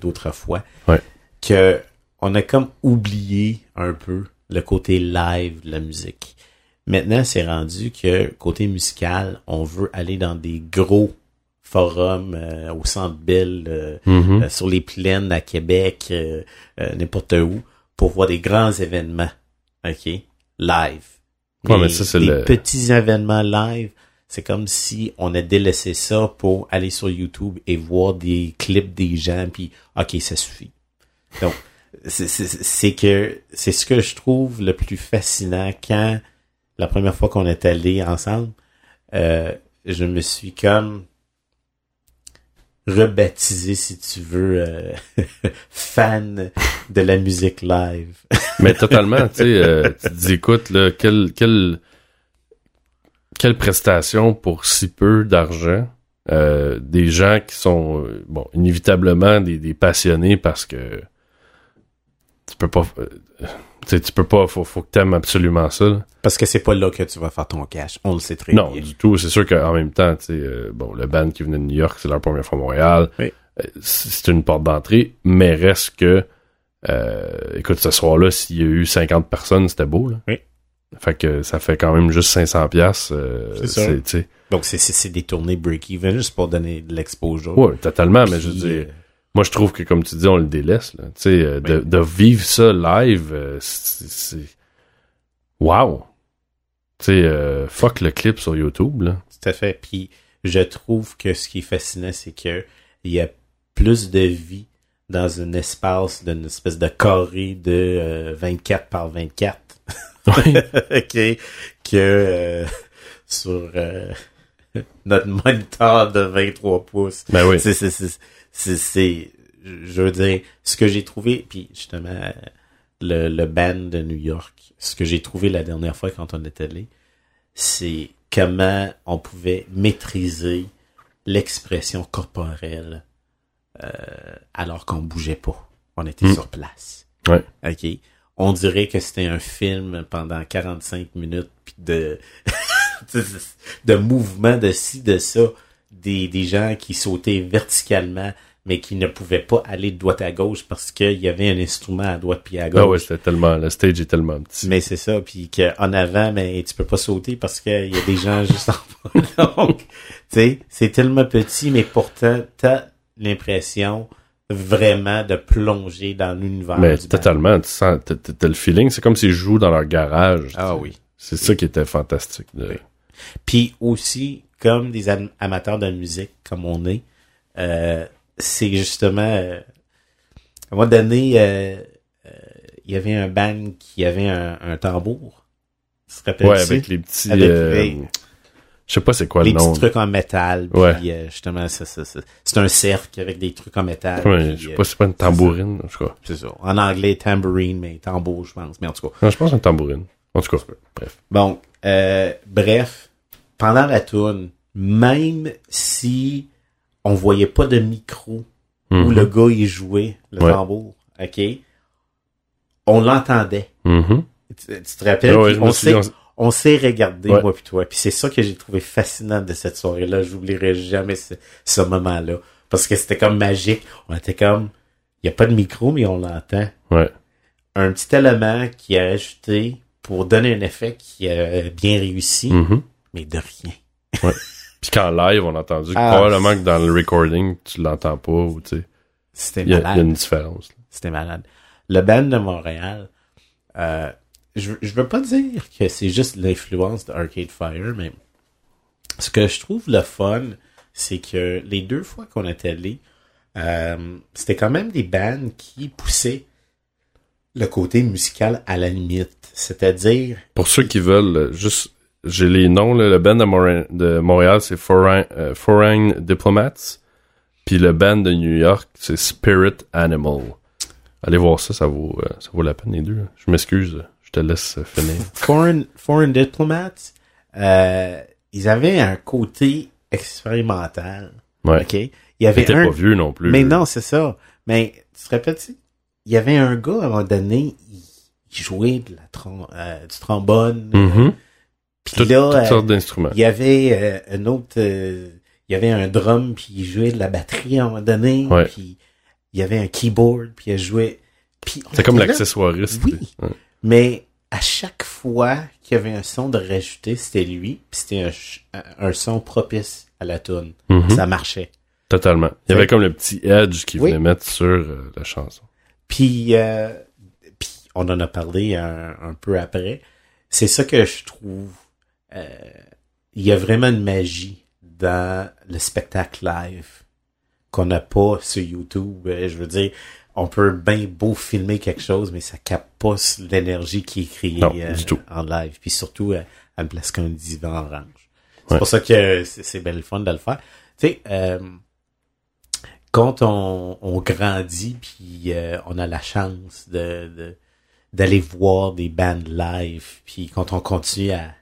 d'autrefois
Ouais.
que on a comme oublié un peu le côté live de la musique. Maintenant, c'est rendu que côté musical, on veut aller dans des gros forums euh, au Centre Bell, euh,
mhm.
euh, sur les plaines à Québec, euh, euh, n'importe où, pour voir des grands événements, ok, live.
Ouais, mais ça, c'est
des
le-
petits événements live, c'est comme si on a délaissé ça pour aller sur YouTube et voir des clips des gens, puis ok, ça suffit. Donc, c'est- que c'est ce que je trouve le plus fascinant quand la première fois qu'on est allé ensemble, euh, je me suis comme rebaptisé, si tu veux, euh, [LAUGHS] fan de la musique live. [LAUGHS]
Mais totalement, tu sais, euh, tu te dis, écoute, là, quelle, quelle, quelle prestation pour si peu d'argent. Euh, des gens qui sont, euh, bon, inévitablement des, des passionnés parce que tu peux pas, sais, tu peux pas, faut, faut que t'aimes absolument ça. là.
Parce que c'est pas là que tu vas faire ton cash. On le sait très
Non,
bien.
du tout. C'est sûr qu'en même temps, tu sais, euh, bon, le band qui venait de New York, c'est leur première fois à Montréal.
Oui.
Euh, c'est une porte d'entrée, mais reste que, euh, écoute, ce soir-là, s'il y a eu 50 personnes, c'était beau, là.
Oui.
Fait que ça fait quand même juste 500 pièces.
C'est. Donc, c'est- des tournées break-even juste pour donner de l'exposure.
Ouais, totalement, mais je veux dire, moi je trouve que comme tu dis, on le délaisse, là. Tu sais, euh, de, vivre ça live, euh, c'est, wow. Tu sais, euh, fuck le clip sur YouTube, là.
Tout à fait. Puis je trouve que ce qui est fascinant, c'est que il y a plus de vie dans un espace d'une espèce de carré de euh, 24 par 24
Oui. [LAUGHS]
ok, que euh, sur euh, [LAUGHS] notre moniteur de 23 pouces.
ben oui.
C'est, c'est, je veux dire, ce que j'ai trouvé, puis justement, le, le band de New York, ce que j'ai trouvé la dernière fois quand on est allé, c'est comment on pouvait maîtriser l'expression corporelle euh, alors qu'on bougeait pas. On était
Mm.
sur place.
Ouais.
OK? On dirait que c'était un film pendant 45 minutes puis de [LAUGHS] de mouvements de ci, de ça, des, des gens qui sautaient verticalement, mais qui ne pouvaient pas aller de droite à gauche parce qu'il y avait un instrument à droite puis à gauche.
Ah ouais, c'était tellement, le stage est tellement petit.
Mais c'est ça, puis qu'en avant, mais tu peux pas sauter parce qu'il y a des gens [LAUGHS] juste en bas. Donc, tu sais, c'est tellement petit, mais pourtant, t'as l'impression vraiment de plonger dans l'univers
Mais totalement, tu sens, t'as, le feeling, c'est comme s'ils jouent dans leur garage.
Ah oui.
C'est ça qui était fantastique. de-
Oui. Puis aussi, comme des am- amateurs de musique, comme on est, euh, c'est justement... euh, à un moment donné, euh, euh, il y avait un band qui avait un, un tambour. Tu te rappelles
Ouais, avec les petits,
Avec
euh, je sais pas c'est quoi
les
le nom.
petits trucs en métal. Puis
Ouais.
euh, justement, c'est un cercle avec des trucs en métal.
Ouais,
puis,
je sais
euh,
pas, c'est pas une tambourine, en tout cas.
c'est ça. En anglais, tambourine, mais tambour, je pense. Mais en tout cas.
Non, je pense une tambourine. En tout cas, bref.
Bon, euh, bref, pendant la tourne, même si on voyait pas de micro où
Mhm.
le gars il jouait le
Ouais.
tambour, ok, on l'entendait.
Mhm.
Tu, tu te rappelles?
Ouais,
on s'est on s'est regardé
Ouais.
moi puis toi. Puis c'est ça que j'ai trouvé fascinant de cette soirée-là. J'oublierai jamais ce, ce moment-là parce que c'était comme magique. On était comme, il y a pas de micro mais on l'entend.
Ouais.
Un petit élément qui a ajouté pour donner un effet qui a bien réussi,
Mhm.
mais de rien. [LAUGHS]
Puis qu'en live, on a entendu
Ah,
probablement que dans le recording, tu l'entends pas ou tu sais.
C'était
Il y, a- il y a
malade.
une différence.
C'était malade. Le band de Montréal, euh, je, je veux pas dire que c'est juste l'influence de Arcade Fire, mais ce que je trouve le fun, c'est que les deux fois qu'on est allé, euh, c'était quand même des bands qui poussaient le côté musical à la limite. C'est-à-dire,
Pour ceux qui veulent, euh, juste, j'ai les noms, là, le band de, Mora- de Montréal, c'est Foreign, euh, Foreign Diplomats. Puis le band de New York, c'est Spirit Animal. Allez voir ça, ça vaut, euh, ça vaut la peine les deux. là. Je m'excuse, je te laisse finir. [LAUGHS]
Foreign, Foreign Diplomats, euh, ils avaient un côté expérimental.
Ouais.
OK? Il y avait un...
pas vieux non plus.
Mais non, c'est ça. Mais tu te rappelles, il y avait un gars, à un moment donné, il, jouait de la trom- euh, du trombone.
Mhm.
Puis là,
toutes
euh,
sortes d'instruments.
il y avait euh, un autre... euh, il y avait un drum, puis il jouait de la batterie à un moment donné.
Ouais.
Puis il y avait un keyboard, puis il jouait... Puis
C'est comme l'accessoiriste.
Oui.
Ouais.
Mais à chaque fois qu'il y avait un son de rajouter, c'était lui, puis c'était un, un son propice à la tune.
Mhm.
Ça marchait.
Totalement. Il y avait comme le petit edge qu'il
Oui.
voulait mettre sur euh, la chanson.
Puis, euh, puis on en a parlé un, un peu après. C'est ça que je trouve. Euh, Il y a vraiment une magie dans le spectacle live qu'on n'a pas sur YouTube. Euh, je veux dire, on peut bien beau filmer quelque chose, mais ça capte pas l'énergie qui est créée
Non,
euh, en live. Puis surtout euh, à une place qu'un divan orange. C'est
Ouais.
pour ça que c'est c'est bien le fun de le faire. Tu sais, euh, quand on, on grandit puis on a la chance de de- d'aller voir des bands live puis quand on continue à,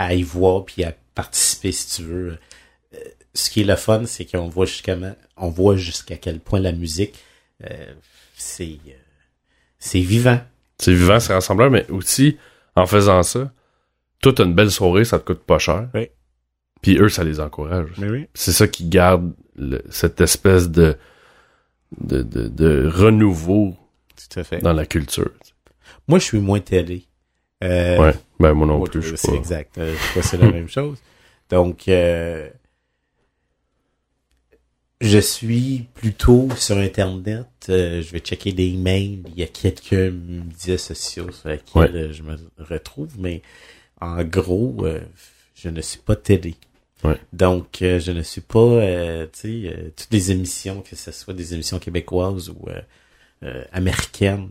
à y voir puis à participer si tu veux euh, ce qui est le fun c'est qu'on voit jusqu'à on voit jusqu'à quel point la musique euh, c'est euh, c'est vivant
C'est vivant, c'est rassembleur, mais aussi, en faisant ça, toi, t'as une belle soirée, ça te coûte pas cher.
Oui.
Puis eux, ça les encourage.
oui
C'est ça qui garde le- cette espèce de, de, de, de renouveau
tout à fait
dans la culture.
moi je suis moins télé euh,
ouais. Ben, moi non plus, je sais pas.
exact. Euh, je crois que c'est la [LAUGHS] même chose. Donc, euh, je suis plutôt sur Internet. Euh, je vais checker des emails. Il y a quelques médias sociaux sur lesquels
Ouais.
euh, je me retrouve, mais en gros, euh, je ne suis pas télé.
Ouais.
Donc, euh, je ne suis pas, tu sais, toutes les émissions, que ce soit des émissions québécoises ou américaines.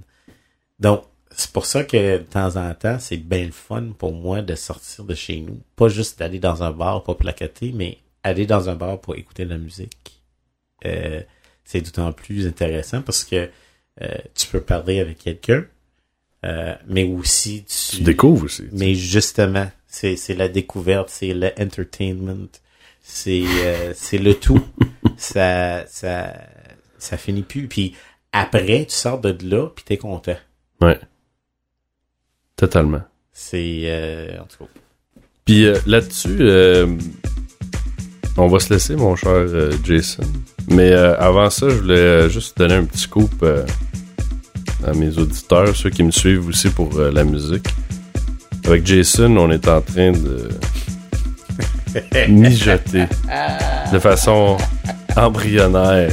Donc, c'est pour ça que de temps en temps, c'est bien le fun pour moi de sortir de chez nous. Pas juste d'aller dans un bar pour placoter, mais aller dans un bar pour écouter de la musique. Euh, c'est d'autant plus intéressant parce que euh, tu peux parler avec quelqu'un, euh, mais aussi tu...
Tu découvres aussi.
Mais justement, c'est c'est la découverte, c'est le entertainment, c'est euh, c'est le tout. [LAUGHS] ça ça ça finit plus. Puis après, tu sors de là, puis t'es content.
Ouais. Totalement.
C'est euh, en tout cas.
Puis euh, là-dessus, euh, on va se laisser, mon cher Jason. Mais avant ça, je voulais juste donner un petit euh, à mes auditeurs, ceux qui me suivent aussi pour la musique. Avec Jason, on est en train de [LAUGHS] mijoter de façon embryonnaire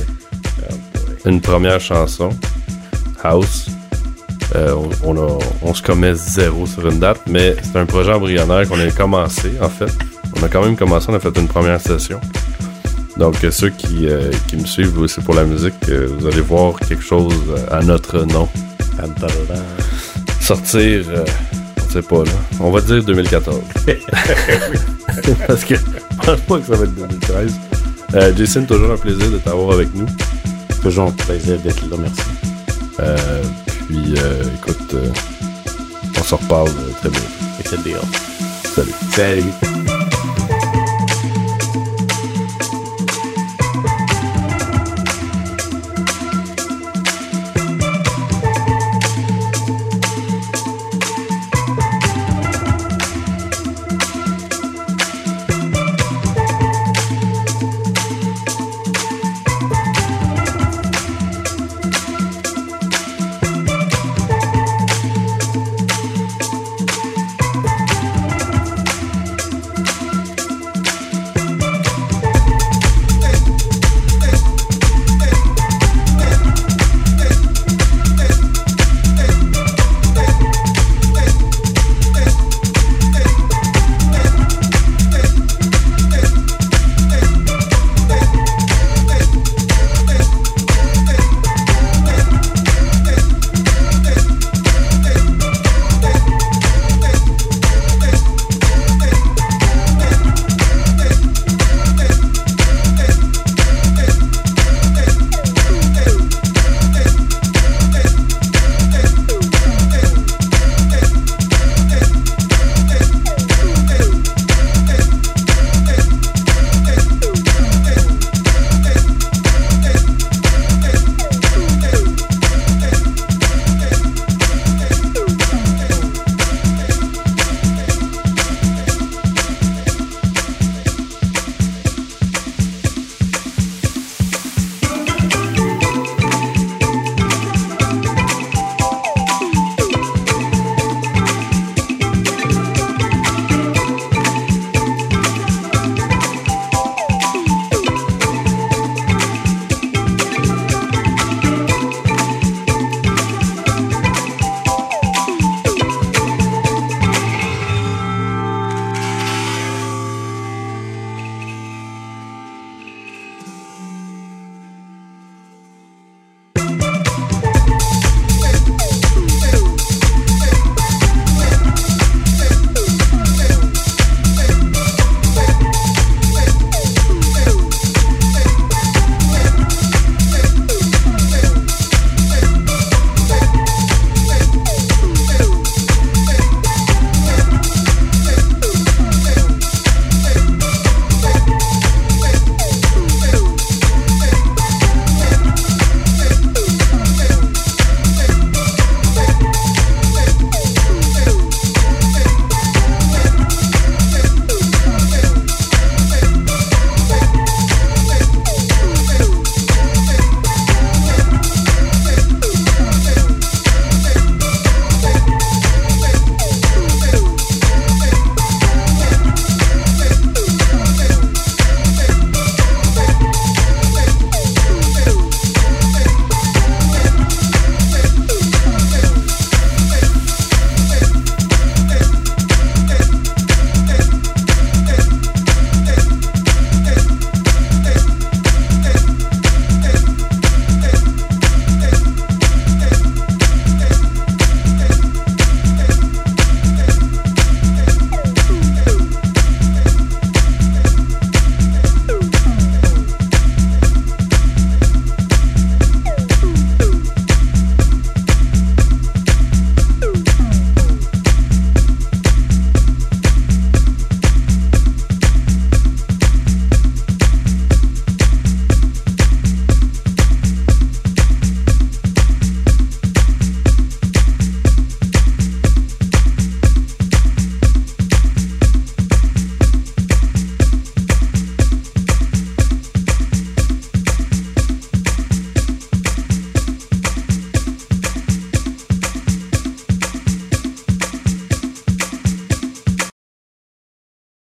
une première chanson, House. Euh, on, on, a- on se commet zéro sur une date, mais c'est un projet embryonnaire qu'on a commencé, en fait. On a quand même commencé, on a fait une première session. Donc, euh, ceux qui, euh, qui me suivent aussi pour la musique, euh, vous allez voir quelque chose à notre nom sortir, on sait pas, là. On va dire 2014. [LAUGHS] Parce que je pense pas que ça va être 2013. Euh, Jason, toujours un plaisir de t'avoir avec nous.
Toujours un plaisir d'être là, merci.
Puis, euh, écoute, euh, on se reparle euh, très bientôt.
C'est le deal.
Salut.
Salut.